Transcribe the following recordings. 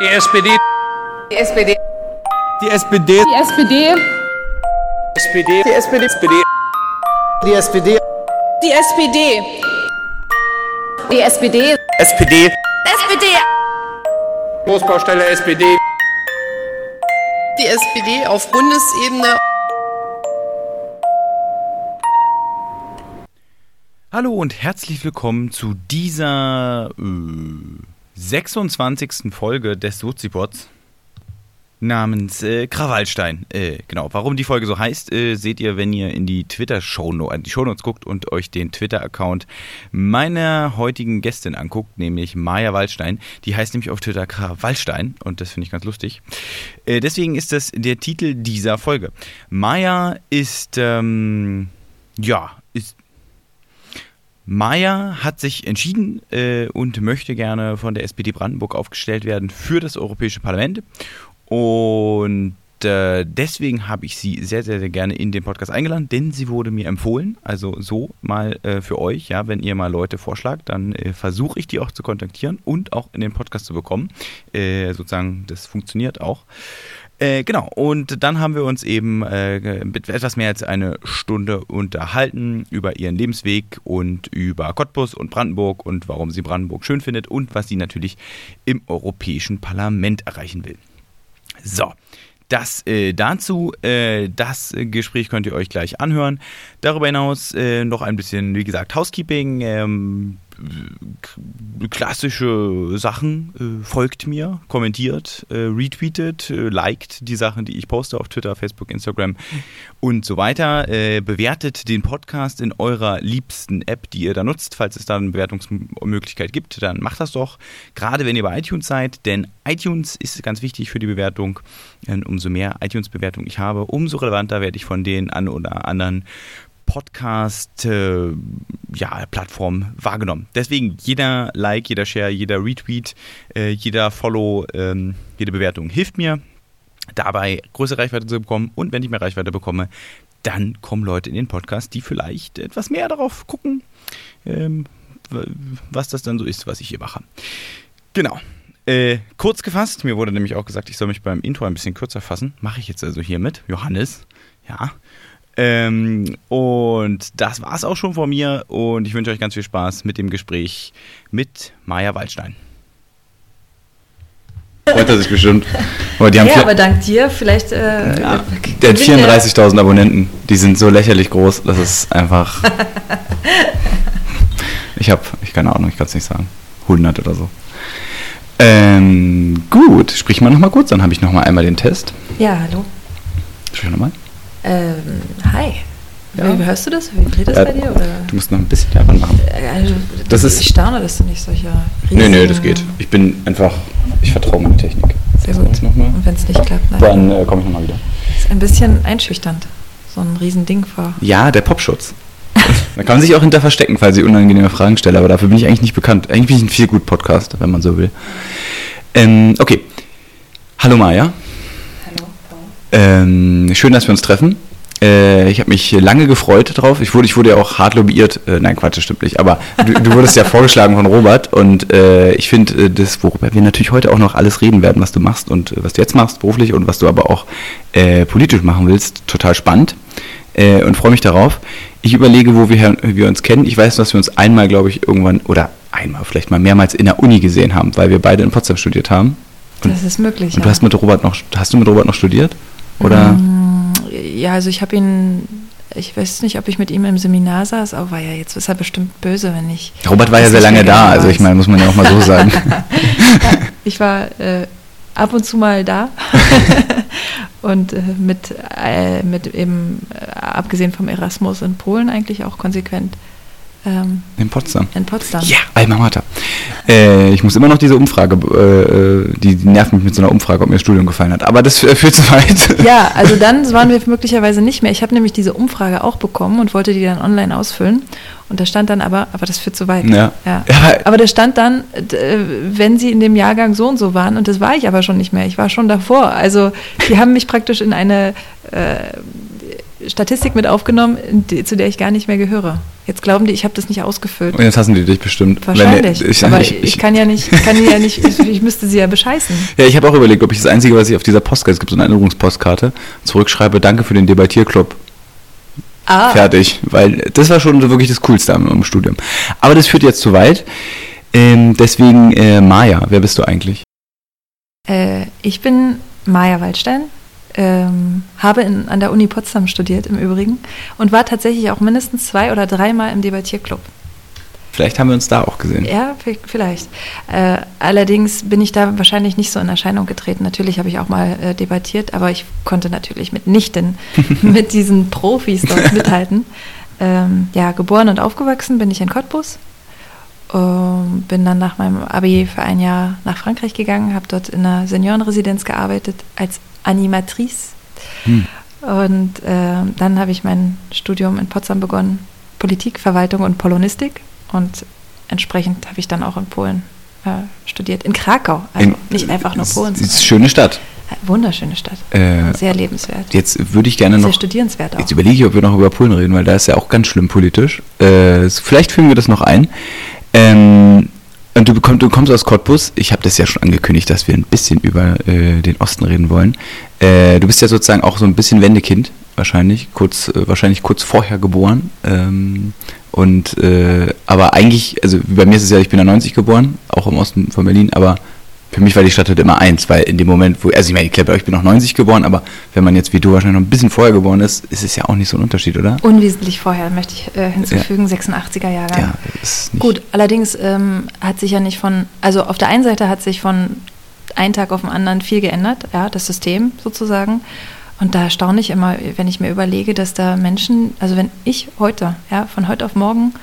Die SPD. Die SPD. Die SPD. Die SPD. SPD. Die SPD. SPD. Die SPD. Die SPD. Die SPD. SPD. SPD. Großbaustelle SPD. Die SPD auf Bundesebene. Hallo und herzlich willkommen zu dieser äh, 26. Folge des Sozipods namens äh, Krawallstein. Äh, genau, warum die Folge so heißt, äh, seht ihr, wenn ihr in die Twitter-Shownotes die Shownotes guckt und euch den Twitter-Account meiner heutigen Gästin anguckt, nämlich Maja Waldstein. Die heißt nämlich auf Twitter Krawallstein und das finde ich ganz lustig. Äh, deswegen ist das der Titel dieser Folge. Maja ist, ähm, ja, Maja hat sich entschieden äh, und möchte gerne von der SPD Brandenburg aufgestellt werden für das Europäische Parlament. Und äh, deswegen habe ich sie sehr, sehr, sehr gerne in den Podcast eingeladen, denn sie wurde mir empfohlen. Also so mal äh, für euch, ja, wenn ihr mal Leute vorschlagt, dann äh, versuche ich die auch zu kontaktieren und auch in den Podcast zu bekommen. Äh, sozusagen, das funktioniert auch. Äh, genau, und dann haben wir uns eben äh, etwas mehr als eine Stunde unterhalten über ihren Lebensweg und über Cottbus und Brandenburg und warum sie Brandenburg schön findet und was sie natürlich im Europäischen Parlament erreichen will. So, das äh, dazu, äh, das Gespräch könnt ihr euch gleich anhören. Darüber hinaus äh, noch ein bisschen, wie gesagt, Housekeeping. Ähm, klassische Sachen. Äh, folgt mir, kommentiert, äh, retweetet, äh, liked die Sachen, die ich poste auf Twitter, Facebook, Instagram und so weiter. Äh, bewertet den Podcast in eurer liebsten App, die ihr da nutzt. Falls es da eine Bewertungsmöglichkeit gibt, dann macht das doch. Gerade wenn ihr bei iTunes seid, denn iTunes ist ganz wichtig für die Bewertung. Und umso mehr iTunes-Bewertung ich habe, umso relevanter werde ich von den an oder anderen Podcast äh, ja, wahrgenommen. Deswegen jeder Like, jeder Share, jeder Retweet, äh, jeder Follow, ähm, jede Bewertung hilft mir dabei größere Reichweite zu bekommen und wenn ich mehr Reichweite bekomme, dann kommen Leute in den Podcast, die vielleicht etwas mehr darauf gucken, ähm, was das dann so ist, was ich hier mache. Genau. Äh, kurz gefasst, mir wurde nämlich auch gesagt, ich soll mich beim Intro ein bisschen kürzer fassen. Mache ich jetzt also hiermit. Johannes, ja. Ähm, und das war es auch schon von mir und ich wünsche euch ganz viel Spaß mit dem Gespräch mit Maja Waldstein. Freut er sich bestimmt. Aber die haben ja, aber dank dir vielleicht. Äh, ja, der hat 34.000 Abonnenten. Die sind so lächerlich groß, das ist einfach. ich habe, ich keine Ahnung, ich kann es nicht sagen. 100 oder so. Ähm, gut, sprich mal nochmal kurz, dann habe ich nochmal einmal den Test. Ja, hallo. Sprich nochmal. Ähm, hi. Ja. Wie hörst du das? Wie dreht das ja, bei dir? Oder? Du musst noch ein bisschen davon machen. Also, das ist, ich staune, dass du nicht solcher Riesen... Nee, nee, das geht. Ich bin einfach, ich vertraue meiner Technik. Sehr gut. Und wenn es nicht klappt, nein. Dann äh, komme ich nochmal wieder. Das ist ein bisschen einschüchternd, so ein Riesending vor. Ja, der Popschutz. da kann man sich auch hinter verstecken, falls ich unangenehme Fragen stelle, aber dafür bin ich eigentlich nicht bekannt. Eigentlich bin ich ein viel gut Podcast, wenn man so will. Ähm, okay. Hallo Maja. Ähm, schön, dass wir uns treffen. Äh, ich habe mich lange gefreut drauf. Ich wurde, ich wurde ja auch hart lobbyiert. Äh, nein, Quatsch, das stimmt nicht. Aber du, du wurdest ja vorgeschlagen von Robert und äh, ich finde, äh, das, worüber wir natürlich heute auch noch alles reden werden, was du machst und äh, was du jetzt machst, beruflich und was du aber auch äh, politisch machen willst, total spannend und freue mich darauf. Ich überlege, wo wir, wir uns kennen. Ich weiß, dass wir uns einmal, glaube ich, irgendwann oder einmal, vielleicht mal mehrmals in der Uni gesehen haben, weil wir beide in Potsdam studiert haben. Und, das ist möglich. Und ja. du hast mit Robert noch, hast du mit Robert noch studiert? Oder? Mm, ja, also ich habe ihn, ich weiß nicht, ob ich mit ihm im Seminar saß, aber war ja jetzt ist er bestimmt böse, wenn ich. Robert war ja sehr lange da, also ich meine, muss man ja auch mal so sagen. ja, ich war äh, ab und zu mal da und äh, mit, äh, mit eben, äh, abgesehen vom Erasmus in Polen eigentlich auch konsequent ähm, in Potsdam. In Potsdam. Ja, Alma Mater. Äh, ich muss immer noch diese Umfrage, äh, die, die, nervt mich mit so einer Umfrage, ob mir das Studium gefallen hat. Aber das führt zu weit. Ja, also dann waren wir möglicherweise nicht mehr. Ich habe nämlich diese Umfrage auch bekommen und wollte die dann online ausfüllen. Und da stand dann aber, aber das führt zu weit. Ja. ja. Aber da stand dann, wenn Sie in dem Jahrgang so und so waren, und das war ich aber schon nicht mehr. Ich war schon davor. Also die haben mich praktisch in eine äh, Statistik mit aufgenommen, die, zu der ich gar nicht mehr gehöre. Jetzt glauben die, ich habe das nicht ausgefüllt. Und jetzt hassen die dich bestimmt. Wahrscheinlich. Wenn- ich, aber ich, ich, ich, kann ja nicht, ich kann ja nicht, ich, müsste sie ja bescheißen. ja, ich habe auch überlegt, ob ich das Einzige, was ich auf dieser Postkarte, es gibt so eine Erinnerungspostkarte, zurückschreibe, danke für den Debattierclub. Ah, Fertig. Weil das war schon wirklich das Coolste am, am Studium. Aber das führt jetzt zu weit. Ähm, deswegen, äh, Maja, wer bist du eigentlich? Äh, ich bin Maja Waldstein, ähm, habe in, an der Uni Potsdam studiert im Übrigen und war tatsächlich auch mindestens zwei oder dreimal im Debattierclub. Vielleicht haben wir uns da auch gesehen. Ja, vi- vielleicht. Äh, allerdings bin ich da wahrscheinlich nicht so in Erscheinung getreten. Natürlich habe ich auch mal äh, debattiert, aber ich konnte natürlich mitnichten mit diesen Profis dort mithalten. Ähm, ja, geboren und aufgewachsen bin ich in Cottbus. Ähm, bin dann nach meinem Abi für ein Jahr nach Frankreich gegangen, habe dort in einer Seniorenresidenz gearbeitet als Animatrice. Hm. Und ähm, dann habe ich mein Studium in Potsdam begonnen, Politik, Verwaltung und Polonistik. Und entsprechend habe ich dann auch in Polen äh, studiert, in Krakau. Also In- nicht einfach nur Polen. Es ist eine schöne Stadt. Äh, Wunderschöne Stadt. Äh, Sehr lebenswert. Jetzt würde ich gerne Sehr noch. studierenswert auch. Jetzt überlege ich, ob wir noch über Polen reden, weil da ist ja auch ganz schlimm politisch. Äh, vielleicht fügen wir das noch ein. Ähm, und du, bekomm, du kommst aus Cottbus. Ich habe das ja schon angekündigt, dass wir ein bisschen über äh, den Osten reden wollen. Äh, du bist ja sozusagen auch so ein bisschen Wendekind, wahrscheinlich, kurz, äh, wahrscheinlich kurz vorher geboren. Ähm, und äh, aber eigentlich, also bei mir ist es ja, ich bin ja 90 geboren, auch im Osten von Berlin, aber für mich war die Stadt halt immer eins, weil in dem Moment, wo, also ich meine, ich glaube, ich bin auch 90 geboren, aber wenn man jetzt wie du wahrscheinlich noch ein bisschen vorher geboren ist, ist es ja auch nicht so ein Unterschied, oder? Unwesentlich vorher, möchte ich äh, hinzufügen, 86er Jahrgang. Ja, ist nicht. Gut, allerdings ähm, hat sich ja nicht von, also auf der einen Seite hat sich von einem Tag auf den anderen viel geändert, ja, das System sozusagen. Und da staune ich immer, wenn ich mir überlege, dass da Menschen, also wenn ich heute, ja, von heute auf morgen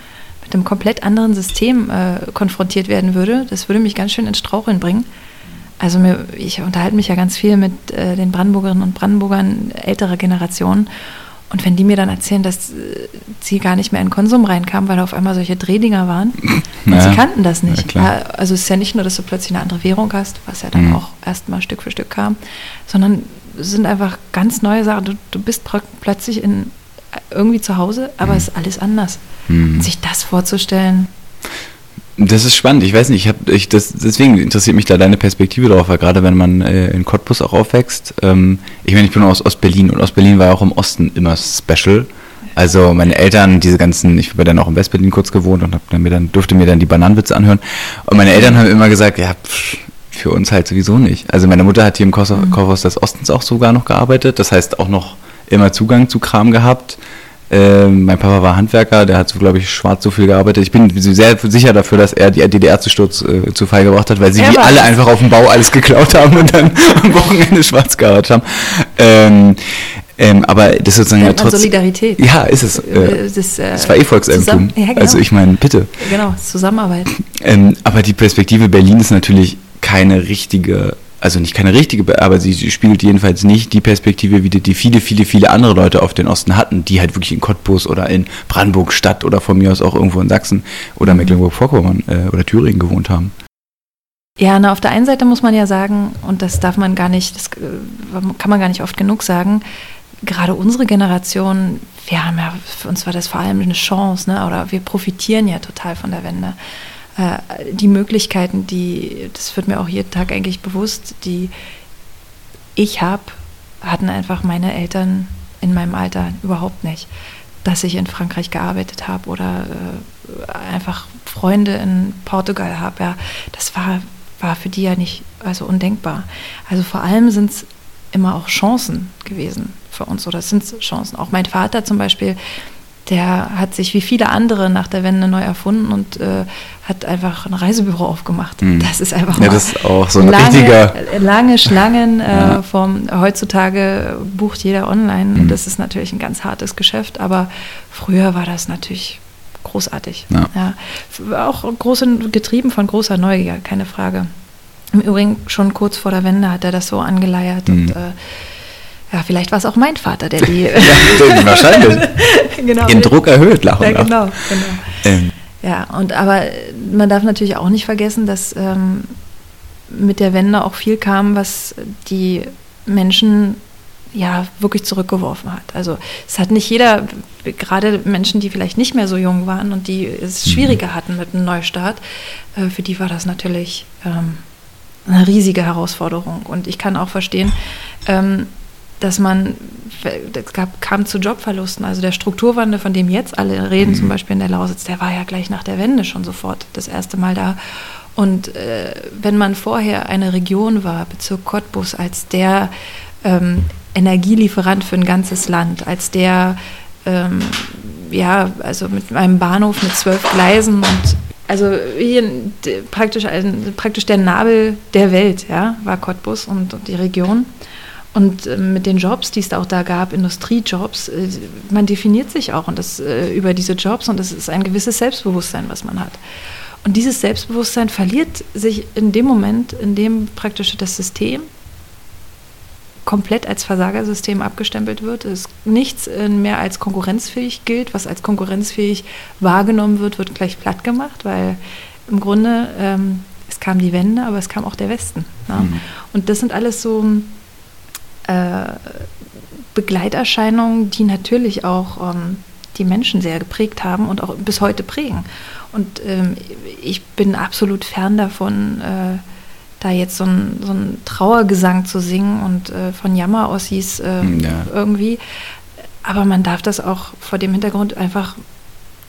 mit einem komplett anderen System äh, konfrontiert werden würde, das würde mich ganz schön ins Straucheln bringen. Also mir, ich unterhalte mich ja ganz viel mit äh, den Brandenburgerinnen und Brandenburgern älterer Generationen. Und wenn die mir dann erzählen, dass äh, sie gar nicht mehr in Konsum reinkamen, weil da auf einmal solche Drehdinger waren, und Naja, sie kannten das nicht. Ja, also es ist ja nicht nur, dass du plötzlich eine andere Währung hast, was ja dann Mhm. auch erstmal Stück für Stück kam, sondern es sind einfach ganz neue Sachen. Du, du bist plötzlich in, irgendwie zu Hause, aber es ist alles anders. Mhm. Sich das vorzustellen, Das ist spannend. Ich weiß nicht, ich habe, ich, das, deswegen interessiert mich da deine Perspektive drauf, weil gerade wenn man äh, in Cottbus auch aufwächst, ähm, ich meine, ich bin aus Ostberlin und Ostberlin war auch im Osten immer special. Also meine Eltern, diese ganzen, ich habe dann auch in Westberlin kurz gewohnt und dann mir dann, durfte mir dann die Bananenwitze anhören. Und meine Eltern haben immer gesagt, ja, pff, für uns halt sowieso nicht. Also meine Mutter hat hier im Kaufhaus Kaufhaus des Ostens auch sogar noch gearbeitet, das heißt auch noch immer Zugang zu Kram gehabt. Ähm, mein Papa war Handwerker, der hat so, glaube ich, schwarz so viel gearbeitet. Ich bin sehr sicher dafür, dass er die DDR zu Sturz äh, zu Fall gebracht hat, weil sie Er wie war alle einfach auf dem Bau alles geklaut haben und dann am Wochenende schwarz gearbeitet haben. Ähm, ähm, aber das ist sozusagen ja trotzdem. Solidarität. Ja, ist es. Äh, Äh, das, äh, das war eh Volkseigentum. ja, genau. Also ich meine, bitte. Genau, Zusammenarbeit. Ähm, aber die Perspektive Berlin ist natürlich keine richtige, also nicht keine richtige, Be- aber sie, sie spiegelt jedenfalls nicht die Perspektive wieder, die viele, viele, viele andere Leute auf den Osten hatten, die halt wirklich in Cottbus oder in Brandenburg Stadt oder von mir aus auch irgendwo in Sachsen oder Mecklenburg-Vorpommern äh, oder Thüringen gewohnt haben. Ja, na, auf der einen Seite muss man ja sagen, und das darf man gar nicht, das äh, kann man gar nicht oft genug sagen, gerade unsere Generation, wir haben ja, für uns war das vor allem eine Chance, ne? oder wir profitieren ja total von der Wende. Äh, die Möglichkeiten, die, das wird mir auch jeden Tag eigentlich bewusst, die ich habe, hatten einfach meine Eltern in meinem Alter überhaupt nicht. Dass ich in Frankreich gearbeitet habe oder äh, einfach Freunde in Portugal habe, ja, das war, war für die ja nicht also undenkbar. Also vor allem sind es immer auch Chancen gewesen für uns oder es sind Chancen. Auch mein Vater zum Beispiel, der hat sich wie viele andere nach der Wende neu erfunden und äh, hat einfach ein Reisebüro aufgemacht. Mhm. Das ist einfach Ja, das ist auch so ein lange, richtiger- lange Schlangen äh, Ja. vom heutzutage bucht jeder online. Mhm. Das ist natürlich ein ganz hartes Geschäft, aber früher war das natürlich großartig. Ja. F- Auch große, getrieben von großer Neugier, keine Frage. Im Übrigen schon kurz vor der Wende hat er das so angeleiert Mhm. und äh, ja, vielleicht war es auch mein Vater, der die Ja, wahrscheinlich. genau, Den Druck erhöht, nach und ja, genau, genau. Ähm, Ja, und aber man darf natürlich auch nicht vergessen, dass ähm, mit der Wende auch viel kam, was die Menschen ja wirklich zurückgeworfen hat. Also es hat nicht jeder, gerade Menschen, die vielleicht nicht mehr so jung waren und die es schwieriger hatten mit einem Neustart, äh, für die war das natürlich ähm, eine riesige Herausforderung. Und ich kann auch verstehen, ähm, dass man, es gab, kam zu Jobverlusten. Also der Strukturwandel, von dem jetzt alle reden, zum Beispiel in der Lausitz, der war ja gleich nach der Wende schon sofort das erste Mal da. Und äh, wenn man vorher eine Region war, Bezirk Cottbus, als der ähm, Energielieferant für ein ganzes Land, als der, ähm, ja, also mit einem Bahnhof mit zwölf Gleisen und also hier praktisch, ein, praktisch der Nabel der Welt, ja, war Cottbus und, und die Region. Und äh, mit den Jobs, die es auch da gab, Industriejobs, äh, man definiert sich auch und das, äh, über diese Jobs und das ist ein gewisses Selbstbewusstsein, was man hat. Und dieses Selbstbewusstsein verliert sich in dem Moment, in dem praktisch das System komplett als Versagersystem abgestempelt wird, es nichts mehr als konkurrenzfähig gilt, was als konkurrenzfähig wahrgenommen wird, wird gleich platt gemacht, weil im Grunde ähm, es kam die Wende, aber es kam auch der Westen. Ne? Mhm. Und das sind alles so äh, Begleiterscheinungen, die natürlich auch ähm, die Menschen sehr geprägt haben und auch bis heute prägen. Und ähm, ich bin absolut fern davon, äh, da jetzt so einen so Trauergesang zu singen und äh, von Jammer-Ossis äh, ja. irgendwie. Aber man darf das auch vor dem Hintergrund einfach,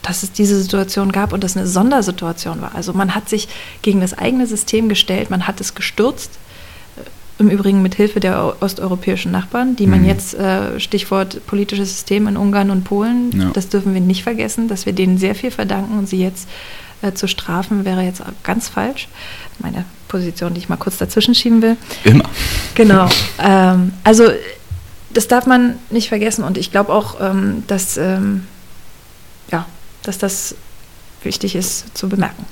dass es diese Situation gab und das eine Sondersituation war. Also man hat sich gegen das eigene System gestellt, man hat es gestürzt im Übrigen mit Hilfe der osteuropäischen Nachbarn, die man mhm. jetzt, äh, Stichwort politisches System in Ungarn und Polen, ja. das dürfen wir nicht vergessen, dass wir denen sehr viel verdanken und sie jetzt äh, zu strafen, wäre jetzt ganz falsch. Meine Position, die ich mal kurz dazwischen schieben will. Immer. Genau. Ähm, also das darf man nicht vergessen und ich glaube auch, ähm, dass, ähm, ja, dass das wichtig ist zu bemerken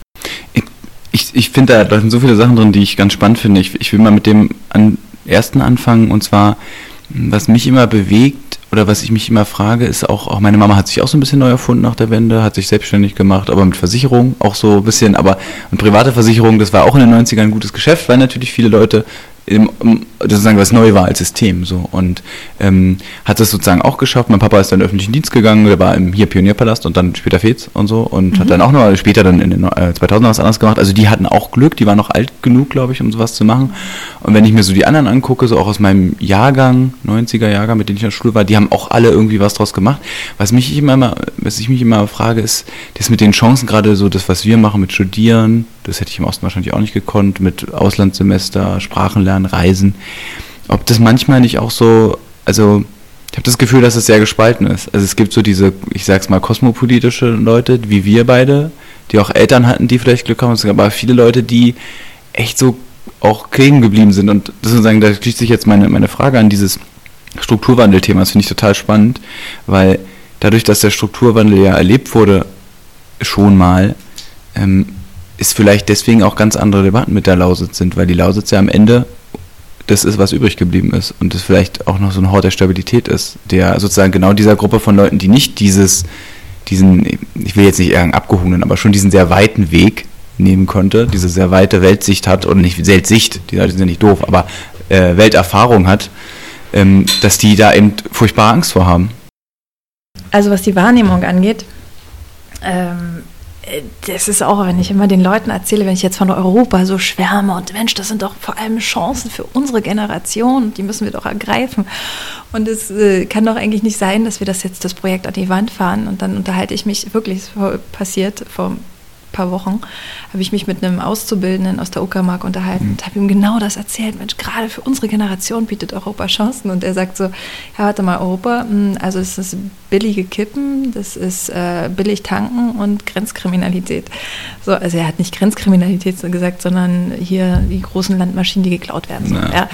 ich, ich finde, da, sind so viele Sachen drin, die ich ganz spannend finde. Ich, ich will mal mit dem an, ersten anfangen und zwar, was mich immer bewegt oder was ich mich immer frage, ist auch, auch meine Mama hat sich auch so ein bisschen neu erfunden nach der Wende, hat sich selbstständig gemacht, aber mit Versicherung auch so ein bisschen, aber und private Versicherung, das war auch in den 90ern ein gutes Geschäft, weil natürlich viele Leute im, sozusagen was neu war als System so und ähm, hat das sozusagen auch geschafft. Mein Papa ist dann in den öffentlichen Dienst gegangen, der war im hier Pionierpalast und dann später Fez und so und mhm. hat dann auch noch später dann in den äh, 2000 was anderes gemacht. Also die hatten auch Glück, die waren noch alt genug, glaube ich, um sowas zu machen. Und wenn ich mir so die anderen angucke, so auch aus meinem Jahrgang, 90er Jahrgang, mit denen ich in der Schule war, die haben auch alle irgendwie was draus gemacht. Was mich immer, was ich mich immer frage, ist, das mit den Chancen gerade so, das was wir machen mit Studieren, das hätte ich im Osten wahrscheinlich auch nicht gekonnt, mit Auslandssemester, Sprachenlernen, Reisen. Ob das manchmal nicht auch so, also ich habe das Gefühl, dass es sehr gespalten ist. Also es gibt so diese, ich sag's mal, kosmopolitische Leute, wie wir beide, die auch Eltern hatten, die vielleicht Glück haben, aber viele Leute, die echt so auch kleben geblieben sind. Und das sozusagen, da schließt sich jetzt meine, meine Frage an dieses Strukturwandel-Thema. Das finde ich total spannend, weil dadurch, dass der Strukturwandel ja erlebt wurde, schon mal, ähm, ist vielleicht deswegen auch ganz andere Debatten mit der Lausitz sind, weil die Lausitz ja am Ende das ist, was übrig geblieben ist und das vielleicht auch noch so ein Hort der Stabilität ist, der sozusagen genau dieser Gruppe von Leuten, die nicht dieses, diesen, ich will jetzt nicht sagen abgehungenen, aber schon diesen sehr weiten Weg nehmen konnte, diese sehr weite Weltsicht hat, oder nicht Weltsicht, die Leute sind ja nicht doof, aber äh, Welterfahrung hat, ähm, dass die da eben furchtbare Angst vor haben. Also was die Wahrnehmung angeht, ähm, das ist auch, wenn ich immer den Leuten erzähle, wenn ich jetzt von Europa so schwärme und Mensch, das sind doch vor allem Chancen für unsere Generation, die müssen wir doch ergreifen. Und es äh, kann doch eigentlich nicht sein, dass wir das jetzt das Projekt an die Wand fahren und dann unterhalte ich mich wirklich, passiert vor paar Wochen, habe ich mich mit einem Auszubildenden aus der Uckermark unterhalten mhm. und habe ihm genau das erzählt. Mensch, gerade für unsere Generation bietet Europa Chancen. Und er sagt so, ja, warte mal, Europa, hm, also es ist billige Kippen, das ist äh, billig tanken und Grenzkriminalität. So, also er hat nicht Grenzkriminalität gesagt, sondern hier die großen Landmaschinen, die geklaut werden. So, ja.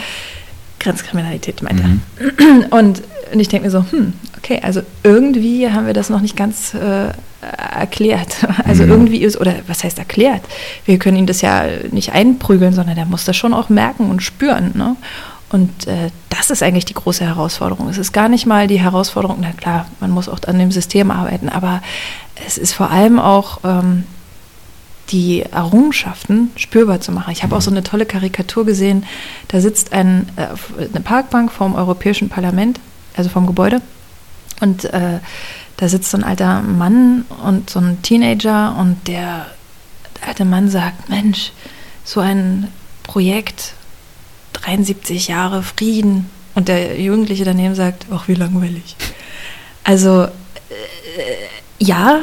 Grenzkriminalität meint mhm. er. Und, und ich denke mir so, hm, okay, also irgendwie haben wir das noch nicht ganz äh, erklärt. Also mhm. irgendwie ist, oder was heißt erklärt? Wir können ihn das ja nicht einprügeln, sondern der muss das schon auch merken und spüren. Ne? Und äh, das ist eigentlich die große Herausforderung. Es ist gar nicht mal die Herausforderung, na klar, man muss auch an dem System arbeiten, aber es ist vor allem auch ähm, die Errungenschaften spürbar zu machen. Ich habe auch so eine tolle Karikatur gesehen. Da sitzt ein, äh, eine Parkbank vom Europäischen Parlament, also vom Gebäude. Und äh, da sitzt so ein alter Mann und so ein Teenager und der alte Mann sagt, Mensch, so ein Projekt, 73 Jahre Frieden. Und der Jugendliche daneben sagt, ach, wie langweilig. Also, äh, ja,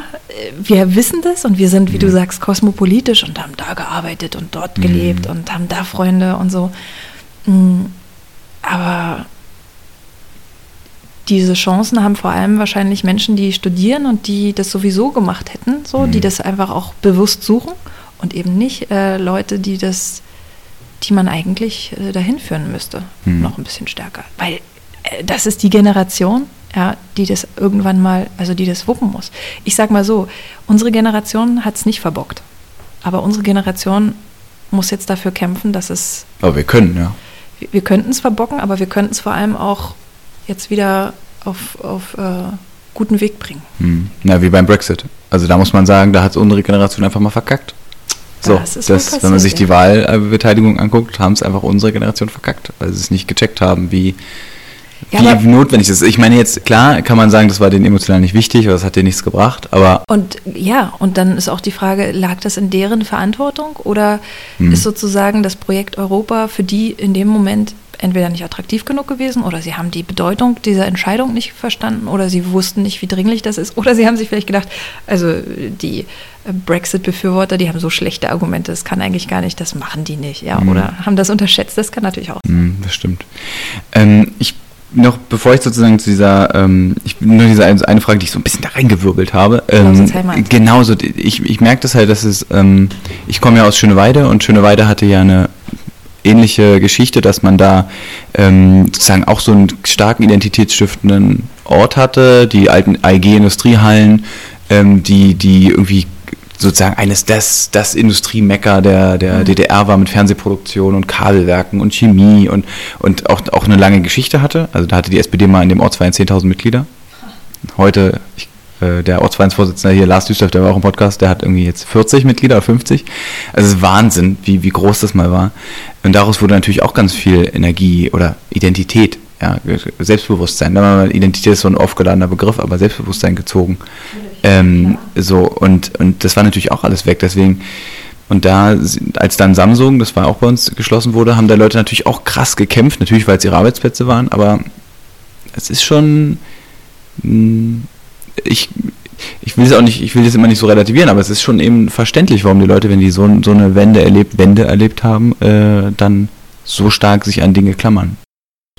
wir wissen das und wir sind, wie du sagst, kosmopolitisch und haben da gearbeitet und dort gelebt und haben da Freunde und so. Mm, Aber diese Chancen haben vor allem wahrscheinlich Menschen, die studieren und die das sowieso gemacht hätten, so, die das einfach auch bewusst suchen und eben nicht äh, Leute, die das, die man eigentlich äh, dahin führen müsste, noch ein bisschen stärker. Weil äh, das ist die Generation, ja, die das irgendwann mal, also die das wuppen muss. Ich sag mal so, unsere Generation hat es nicht verbockt. Aber unsere Generation muss jetzt dafür kämpfen, dass es Aber wir können, ja. wir- wir könnten es verbocken, aber wir könnten es vor allem auch jetzt wieder auf, auf äh, guten Weg bringen. Hm. Na, wie beim Brexit. Also da muss man sagen, da hat unsere Generation einfach mal verkackt. So, Das das, ist wohl wenn man sich die. Wahlbeteiligung anguckt, haben es einfach unsere Generation verkackt, weil sie es nicht gecheckt haben, wie, Ja, wie notwendig das ist. Ich meine jetzt, klar kann man sagen, das war denen emotional nicht wichtig, oder das hat denen nichts gebracht, aber Und ja, und dann ist auch die Frage, lag das in deren Verantwortung oder Hm. ist sozusagen das Projekt Europa für die in dem Moment entweder nicht attraktiv genug gewesen oder sie haben die Bedeutung dieser Entscheidung nicht verstanden oder sie wussten nicht, wie dringlich das ist oder sie haben sich vielleicht gedacht, also die äh, Brexit-Befürworter, die haben so schlechte Argumente, das kann eigentlich gar nicht, das machen die nicht, ja, oder haben das unterschätzt, das kann natürlich auch sein. Hm, das stimmt. Ähm, ich noch, bevor ich sozusagen zu dieser, ähm, ich nur diese eine, Frage, die ich so ein bisschen da reingewirbelt habe. Ähm, genau so, ich, ich merke das halt, dass es, ähm, ich komme ja aus Schöneweide und Schöneweide hatte ja eine ähnliche Geschichte, dass man da ähm, sozusagen auch so einen starken identitätsstiftenden Ort hatte, die alten AEG-Industriehallen, ähm, die, die irgendwie sozusagen eines das, das Industriemecker der, der DDR war mit Fernsehproduktion und Kabelwerken und Chemie und, und auch, auch eine lange Geschichte hatte. Also da hatte die SPD mal in dem Ortsverein 10.000 Mitglieder. Heute, ich, äh, der Ortsvereinsvorsitzende hier, Lars Düsseldorf, der war auch im Podcast, der hat irgendwie jetzt 40 Mitglieder oder 50. Also es ist Wahnsinn, wie, wie groß das mal war. Und daraus wurde natürlich auch ganz viel Energie oder Identität, ja, Selbstbewusstsein. Identität ist so ein aufgeladener Begriff, aber Selbstbewusstsein gezogen. Ähm, so, und, und das war natürlich auch alles weg. Deswegen, und da, als dann Samsung, das war auch bei uns geschlossen wurde, haben da Leute natürlich auch krass gekämpft, natürlich, weil es ihre Arbeitsplätze waren, aber es ist schon, mh, ich, ich will es auch nicht, ich will das immer nicht so relativieren, aber es ist schon eben verständlich, warum die Leute, wenn die so, so eine Wende erlebt, Wende erlebt haben, äh, dann so stark sich an Dinge klammern.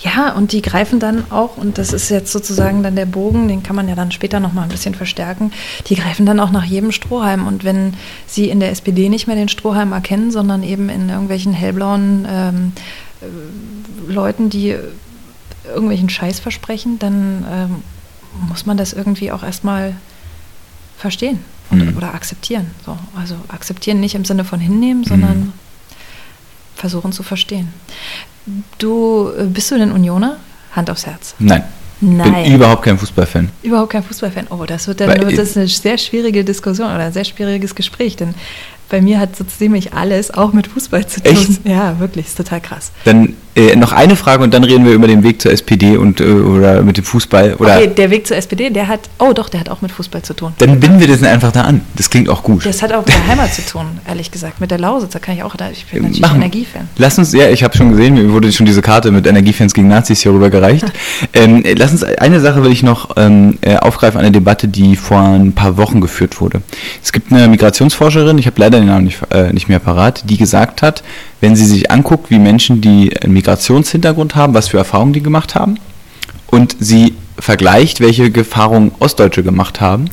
Ja, und die greifen dann auch, und das ist jetzt sozusagen dann der Bogen, den kann man ja dann später nochmal ein bisschen verstärken, die greifen dann auch nach jedem Strohhalm. Und wenn sie in der SPD nicht mehr den Strohhalm erkennen, sondern eben in irgendwelchen hellblauen ähm, äh, Leuten, die irgendwelchen Scheiß versprechen, dann ähm, muss man das irgendwie auch erstmal verstehen und, Mhm. oder akzeptieren. So, also akzeptieren nicht im Sinne von hinnehmen, sondern versuchen zu verstehen. Du äh, bist du denn Unioner? Hand aufs Herz. Nein. Nein. Bin überhaupt kein Fußballfan. Überhaupt kein Fußballfan. Oh, das wird dann Weil- das eine sehr schwierige Diskussion oder ein sehr schwieriges Gespräch, denn bei mir hat so ziemlich alles auch mit Fußball zu tun. Echt? Ja, wirklich, ist total krass. Dann äh, noch eine Frage und dann reden wir über den Weg zur SPD und äh, oder mit dem Fußball. Oder okay, der Weg zur SPD, der hat, oh doch, der hat auch mit Fußball zu tun. dann binden wir das einfach da an. Das klingt auch gut. Das hat auch mit der Heimat zu tun, ehrlich gesagt. Mit der Lausitz, da kann ich auch, da- ich bin natürlich Machen. Energiefan. Lass uns, ja, ich habe schon gesehen, mir wurde schon diese Karte mit Energiefans gegen Nazis hier rübergereicht. ähm, äh, lass uns, eine Sache will ich noch ähm, äh, aufgreifen, eine Debatte, die vor ein paar Wochen geführt wurde. Es gibt eine Migrationsforscherin, ich habe leider den Namen nicht, äh, nicht mehr parat, die gesagt hat, wenn sie sich anguckt, wie Menschen, die einen Migrationshintergrund haben, was für Erfahrungen die gemacht haben, und sie vergleicht, welche Erfahrungen Ostdeutsche gemacht haben,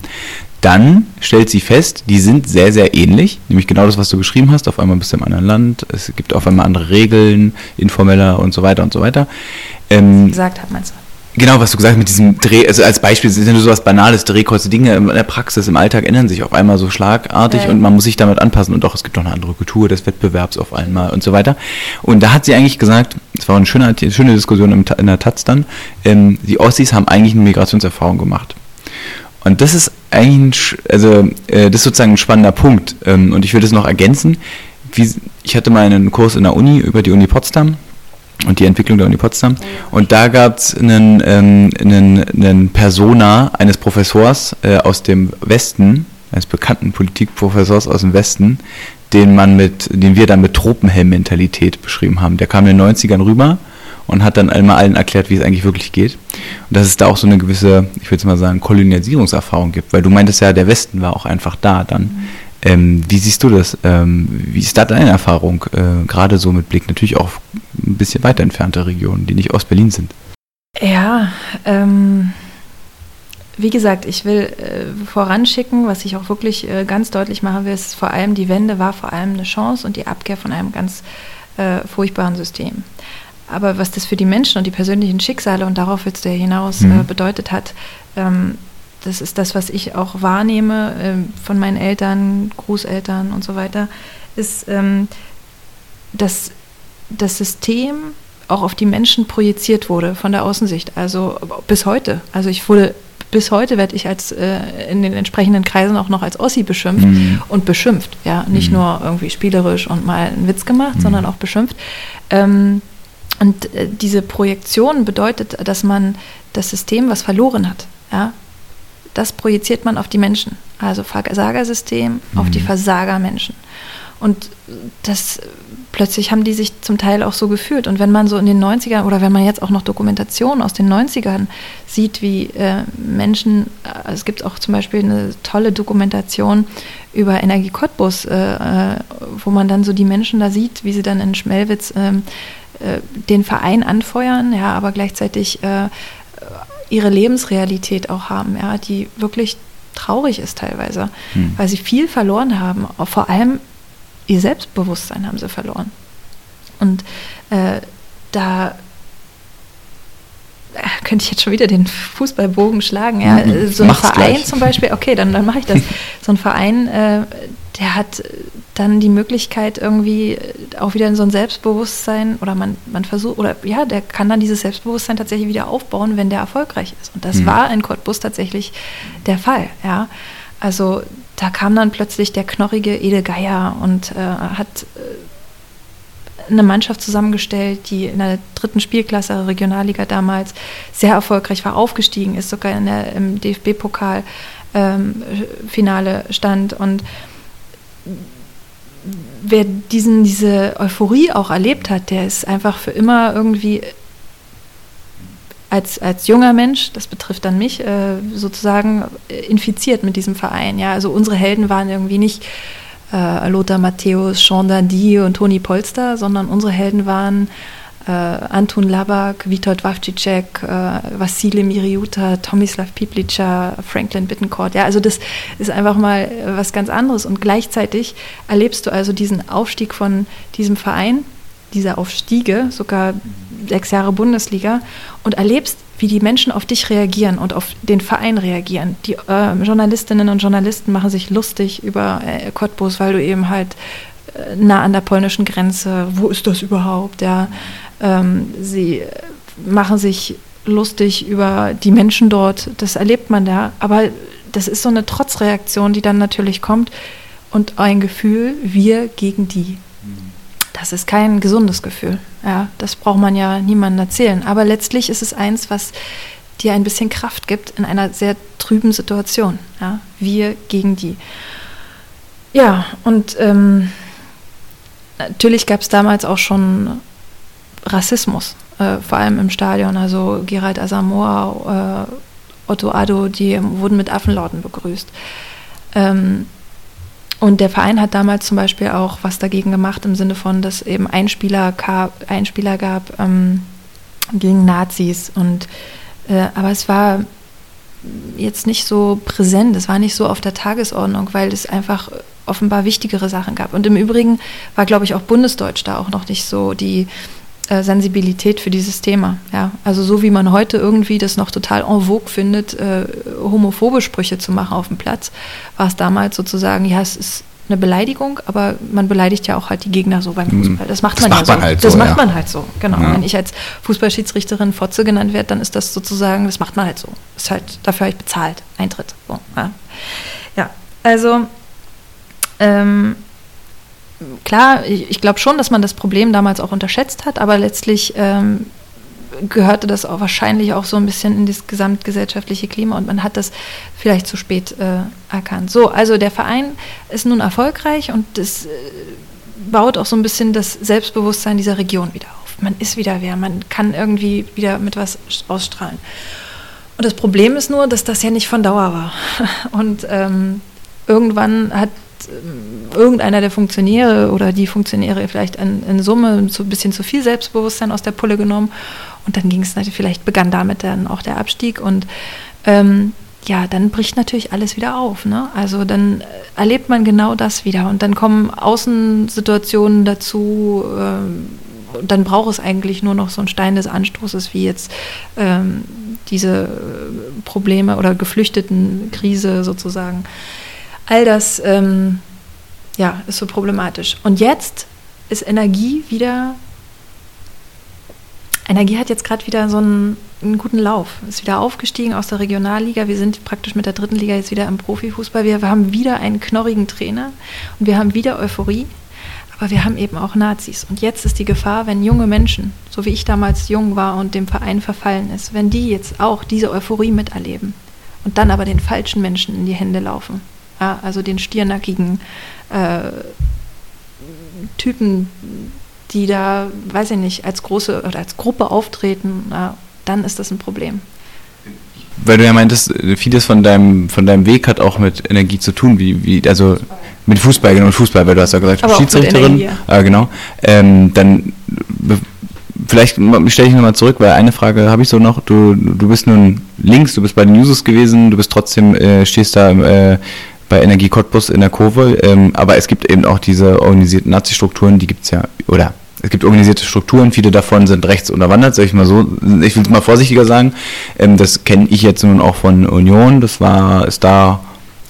dann stellt sie fest, die sind sehr, sehr ähnlich. Nämlich genau das, was du geschrieben hast. Auf einmal bist du im anderen Land. Es gibt auf einmal andere Regeln, informeller und so weiter und so weiter. Ähm, Gesagt hat meinst du? Genau, was du gesagt hast mit diesem Dreh, also als Beispiel sind nur sowas Banales, Drehkreuze, Dinge in der Praxis, im Alltag ändern sich auf einmal so schlagartig Ja. und man muss sich damit anpassen und auch es gibt noch eine andere Kultur des Wettbewerbs auf einmal und so weiter. Und da hat sie eigentlich gesagt, es war eine schöne, schöne Diskussion in der Taz dann, ähm, die Ossis haben eigentlich eine Migrationserfahrung gemacht. Und das ist eigentlich, ein, also äh, das ist sozusagen ein spannender Punkt. Ähm, und ich würde es noch ergänzen. Wie, ich hatte mal einen Kurs in der Uni über die Uni Potsdam und die Entwicklung der Uni Potsdam. Und da gab es einen, ähm, einen, einen Persona eines Professors äh, aus dem Westen, eines bekannten Politikprofessors aus dem Westen, den man mit, den wir dann mit Tropenhelm-Mentalität beschrieben haben. Der kam in den 90ern rüber und hat dann einmal allen erklärt, wie es eigentlich wirklich geht. Und dass es da auch so eine gewisse, ich würde mal sagen, Kolonialisierungserfahrung gibt, weil du meintest ja, der Westen war auch einfach da dann. Mhm. Ähm, wie siehst du das? Ähm, wie ist da deine Erfahrung, äh, gerade so mit Blick natürlich auch ein bisschen weiter entfernte Regionen, die nicht Ostberlin sind? Ja, ähm, wie gesagt, ich will äh, voranschicken, was ich auch wirklich äh, ganz deutlich machen will, ist vor allem die Wende war vor allem eine Chance und die Abkehr von einem ganz äh, furchtbaren System. Aber was das für die Menschen und die persönlichen Schicksale und darauf jetzt der hinaus mhm. Äh, bedeutet hat, ähm, das ist das, was ich auch wahrnehme ähm, von meinen Eltern, Großeltern und so weiter, ist, ähm, dass das System auch auf die Menschen projiziert wurde von der Außensicht. Also bis heute. Also ich wurde bis heute werde ich als äh, in den entsprechenden Kreisen auch noch als Ossi beschimpft mhm. und beschimpft. Ja, nicht mhm. nur irgendwie spielerisch und mal einen Witz gemacht, mhm. sondern auch beschimpft. Ähm, und äh, diese Projektion bedeutet, dass man das System, was verloren hat, ja, das projiziert man auf die Menschen. Also Versagersystem auf die mhm. Versagermenschen. Und das plötzlich haben die sich zum Teil auch so gefühlt. Und wenn man so in den 90ern oder wenn man jetzt auch noch Dokumentationen aus den 90ern sieht, wie äh, Menschen, äh, es gibt auch zum Beispiel eine tolle Dokumentation über Energie Cottbus, äh, äh, wo man dann so die Menschen da sieht, wie sie dann in Schmelwitz ähm, äh, den Verein anfeuern, ja, aber gleichzeitig äh, ihre Lebensrealität auch haben, ja, die wirklich traurig ist teilweise, hm. weil sie viel verloren haben, vor allem ihr Selbstbewusstsein haben sie verloren. Und äh, da äh, könnte ich jetzt schon wieder den Fußballbogen schlagen. Ja. So ein Mach's Verein gleich. zum Beispiel, okay, dann, dann mache ich das. So ein Verein, äh, der hat dann die Möglichkeit irgendwie auch wieder in so ein Selbstbewusstsein oder man, man versucht, oder ja, der kann dann dieses Selbstbewusstsein tatsächlich wieder aufbauen, wenn der erfolgreich ist. Und das mhm. war in Cottbus tatsächlich der Fall. Ja. Also da kam dann plötzlich der knorrige Ede Geier und äh, hat äh, eine Mannschaft zusammengestellt, die in der dritten Spielklasse Regionalliga damals sehr erfolgreich war, aufgestiegen ist, sogar in der, im DFB-Pokal ähm, Finale stand und wer diesen, diese Euphorie auch erlebt hat, der ist einfach für immer irgendwie als, als junger Mensch, das betrifft dann mich, äh, sozusagen infiziert mit diesem Verein. Ja? Also unsere Helden waren irgendwie nicht äh, Lothar Matthäus, Jean Dandy und Toni Polster, sondern unsere Helden waren äh, Anton Labak, Witold Wawcicek, äh, Vassili Miriuta, Tomislav Piplica, Franklin Bittencourt. Ja, also das ist einfach mal was ganz anderes. Und gleichzeitig erlebst du also diesen Aufstieg von diesem Verein, dieser Aufstiege, sogar sechs Jahre Bundesliga und erlebst, wie die Menschen auf dich reagieren und auf den Verein reagieren. Die äh, Journalistinnen und Journalisten machen sich lustig über äh, Cottbus, weil du eben halt äh, nah an der polnischen Grenze, wo ist das überhaupt? Ja, ähm, sie machen sich lustig über die Menschen dort, das erlebt man da, aber das ist so eine Trotzreaktion, die dann natürlich kommt und ein Gefühl, wir gegen die. Das ist kein gesundes Gefühl. Ja, das braucht man ja niemandem erzählen. Aber letztlich ist es eins, was dir ein bisschen Kraft gibt in einer sehr trüben Situation. Ja, wir gegen die. Ja, und ähm, natürlich gab es damals auch schon Rassismus, äh, vor allem im Stadion. Also Gerald Asamoah, äh, Otto Addo, die wurden mit Affenlauten begrüßt. Ähm, und der Verein hat damals zum Beispiel auch was dagegen gemacht, im Sinne von, dass eben ein Spieler, ein Spieler gab ähm, gegen Nazis. Und, äh, aber es war jetzt nicht so präsent, es war nicht so auf der Tagesordnung, weil es einfach offenbar wichtigere Sachen gab. Und im Übrigen war, glaube ich, auch Bundesdeutsch da auch noch nicht so die äh, Sensibilität für dieses Thema. Ja? Also so wie man heute irgendwie das noch total en vogue findet, äh, homophobe Sprüche zu machen auf dem Platz, war es damals sozusagen, ja, es ist eine Beleidigung, aber man beleidigt ja auch halt die Gegner so beim Fußball. Das macht Das man macht ja man so. halt das so, macht ja. man halt so, genau. Ja. Wenn ich als Fußballschiedsrichterin Fotze genannt werde, dann ist das sozusagen, das macht man halt so. Ist halt, dafür habe ich bezahlt, Eintritt. So, ja. ja, also ähm, klar, ich, ich glaube schon, dass man das Problem damals auch unterschätzt hat, aber letztlich ähm, gehörte das auch wahrscheinlich auch so ein bisschen in das gesamtgesellschaftliche Klima und man hat das vielleicht zu spät äh, erkannt. So, also der Verein ist nun erfolgreich und das äh, baut auch so ein bisschen das Selbstbewusstsein dieser Region wieder auf. Man ist wieder wer, man kann irgendwie wieder mit was ausstrahlen. Und das Problem ist nur, dass das ja nicht von Dauer war. Und ähm, irgendwann hat ähm, irgendeiner der Funktionäre oder die Funktionäre vielleicht in, in Summe so ein bisschen zu viel Selbstbewusstsein aus der Pulle genommen. Und dann ging es natürlich, vielleicht begann damit dann auch der Abstieg. Und ähm, ja, dann bricht natürlich alles wieder auf. Ne? Also dann erlebt man genau das wieder. Und dann kommen Außensituationen dazu. Ähm, und dann braucht es eigentlich nur noch so einen Stein des Anstoßes, wie jetzt ähm, diese äh, Probleme oder Geflüchtetenkrise sozusagen. All das ähm, ja, ist so problematisch. Und jetzt ist Energie wieder. Energie hat jetzt gerade wieder so einen, einen guten Lauf. Ist wieder aufgestiegen aus der Regionalliga. Wir sind praktisch mit der dritten Liga jetzt wieder im Profifußball. Wir, wir haben wieder einen knorrigen Trainer und wir haben wieder Euphorie. Aber wir haben eben auch Nazis. Und jetzt ist die Gefahr, wenn junge Menschen, so wie ich damals jung war und dem Verein verfallen ist, wenn die jetzt auch diese Euphorie miterleben und dann aber den falschen Menschen in die Hände laufen, ja, also den stiernackigen äh, Typen, die da, weiß ich nicht, als große oder als Gruppe auftreten, ja, dann ist das ein Problem. Weil du ja meintest, äh, vieles von deinem, von deinem Weg hat auch mit Energie zu tun, wie, wie also mit Fußball, genau, mit Fußball, weil du hast ja gesagt, Aber Schiedsrichterin. Energie, Ah, genau. Ähm, dann vielleicht stelle ich nochmal zurück, weil eine Frage habe ich so noch. Du, du bist nun links, du bist bei den Users gewesen, du bist trotzdem, äh, stehst da äh, bei Energie Cottbus in der Kurve, ähm, aber es gibt eben auch diese organisierten Nazi-Strukturen, die gibt es ja, oder es gibt organisierte Strukturen, viele davon sind rechts unterwandert, sag ich mal so, ich will es mal vorsichtiger sagen. Ähm, das kenne ich jetzt nun auch von Union, das war, ist da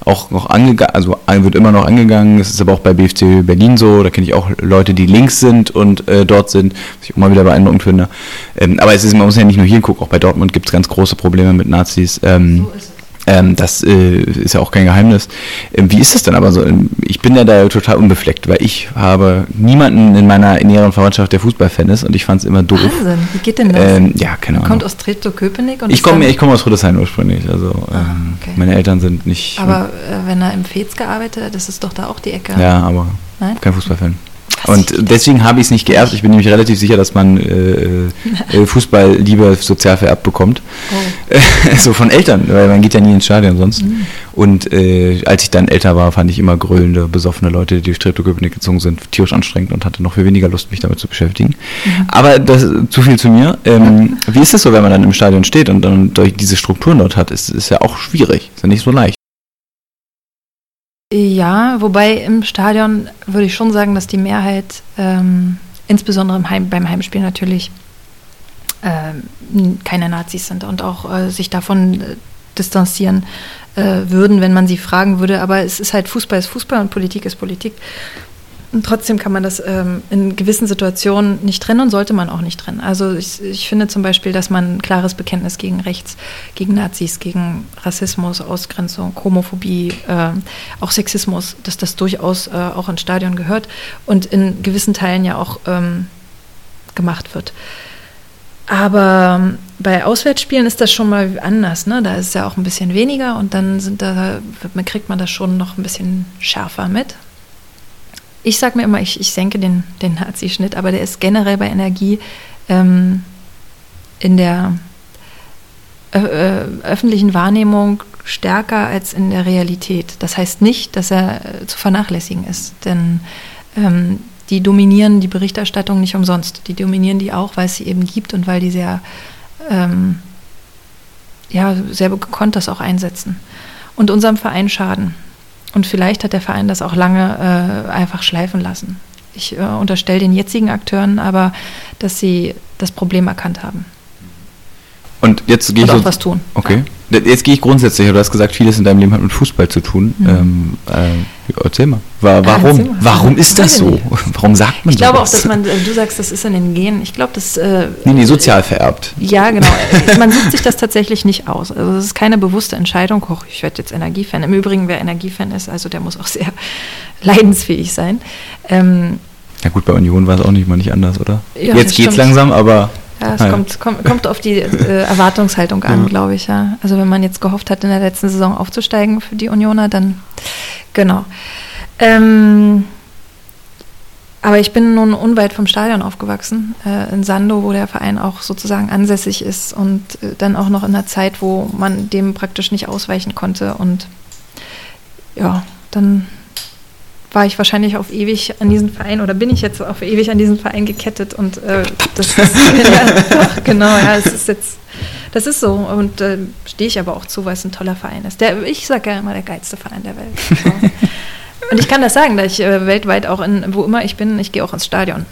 auch noch angegangen, also wird immer noch angegangen, das ist aber auch bei BFC Berlin so, da kenne ich auch Leute, die links sind und äh, dort sind, was ich auch mal wieder beeindruckend finde. Ähm, aber es ist, man muss ja nicht nur hier gucken, auch bei Dortmund gibt es ganz große Probleme mit Nazis. Ähm, ähm, das äh, ist ja auch kein Geheimnis. Ähm, wie ist das denn aber so? Ähm, Ich bin ja da total unbefleckt, weil ich habe niemanden in meiner näheren Verwandtschaft, der Fußballfan ist und ich fand es immer doof. Wahnsinn, wie geht denn das? Ähm, ja, keine Ahnung. Kommt aus Treptow-Köpenick und Ich komme ich komme aus Friedrichshain ursprünglich. Also Ah, ähm, okay. meine Eltern sind nicht. Aber äh, wenn er im Fez gearbeitet hat, das ist doch da auch die Ecke. ja, aber Nein? kein Fußballfan. Und deswegen habe ich es nicht geerbt. Ich bin nämlich relativ sicher, dass man äh, äh, Fußball lieber sozial vererbt bekommt. Oh. so von Eltern, weil man geht ja nie ins Stadion sonst. Mhm. Und äh, als ich dann älter war, fand ich immer grölende, besoffene Leute, die durch Treptow-Köpenick gezogen sind, tierisch anstrengend und hatte noch viel weniger Lust, mich damit zu beschäftigen. Mhm. Aber das zu viel zu mir. Ähm, wie ist das so, wenn man dann im Stadion steht und dann durch diese Strukturen dort hat? Ist, ist ja auch schwierig, ist ja nicht so leicht. Ja, wobei im Stadion würde ich schon sagen, dass die Mehrheit, ähm, insbesondere im Heim, beim Heimspiel natürlich, ähm, keine Nazis sind und auch äh, sich davon äh, distanzieren äh, würden, wenn man sie fragen würde. Aber es ist halt Fußball ist Fußball und Politik ist Politik. Und trotzdem kann man das ähm, in gewissen Situationen nicht trennen und sollte man auch nicht trennen. Also ich, ich finde zum Beispiel, dass man ein klares Bekenntnis gegen Rechts, gegen Nazis, gegen Rassismus, Ausgrenzung, Homophobie, äh, auch Sexismus, dass das durchaus äh, auch ins Stadion gehört und in gewissen Teilen ja auch ähm, gemacht wird. Aber ähm, bei Auswärtsspielen ist das schon mal anders. Ne? Da ist es ja auch ein bisschen weniger und dann sind da, kriegt man das schon noch ein bisschen schärfer mit. Ich sage mir immer, ich, ich senke den, den Nazi-Schnitt, aber der ist generell bei Energie ähm, in der äh, äh, öffentlichen Wahrnehmung stärker als in der Realität. Das heißt nicht, dass er äh, zu vernachlässigen ist, denn ähm, die dominieren die Berichterstattung nicht umsonst. Die dominieren die auch, weil es sie eben gibt und weil die sehr, ähm, ja, sehr gekonnt das auch einsetzen. Und unserem Verein schaden. Und vielleicht hat der Verein das auch lange äh, einfach schleifen lassen. Ich äh, unterstelle den jetzigen Akteuren aber, dass sie das Problem erkannt haben. Und jetzt gehe ich auch so, was tun. Okay. Jetzt gehe ich grundsätzlich, du hast gesagt, vieles in deinem Leben hat mit Fußball zu tun. Ähm, äh, erzähl mal. Wa- Warum? Mhm. mal. Warum ist das so? Warum sagt man Ich glaube auch, sowas? dass man, äh, du sagst, das ist in den Genen. Ich glaube, das. Äh, Nee, nee, sozial vererbt. Ja, genau. Man sucht sich das tatsächlich nicht aus. Also es ist keine bewusste Entscheidung, hoch, ich werde jetzt Energiefan. Im Übrigen, wer Energiefan ist, also der muss auch sehr leidensfähig sein. Ähm, Ja gut, bei Union war es auch nicht mal nicht anders, oder? Ja, Jetzt das geht's stimmt. langsam, aber ja, es naja. kommt, kommt, kommt auf die äh, Erwartungshaltung an, Ja. glaube ich. Ja. Also wenn man jetzt gehofft hat, in der letzten Saison aufzusteigen für die Unioner, dann genau. Ähm, aber ich bin nun unweit vom Stadion aufgewachsen, äh, in Sando, wo der Verein auch sozusagen ansässig ist und äh, dann auch noch in einer Zeit, wo man dem praktisch nicht ausweichen konnte. Und ja, dann war ich wahrscheinlich auf ewig an diesen Verein oder bin ich jetzt auf ewig an diesen Verein gekettet und äh, das ist, ja, doch, genau, ja, es ist jetzt, das ist so und äh, stehe ich aber auch zu, weil es ein toller Verein ist. Der, ich sage ja immer der geilste Verein der Welt. So. Und ich kann das sagen, da ich äh, weltweit auch in, wo immer ich bin, ich gehe auch ins Stadion,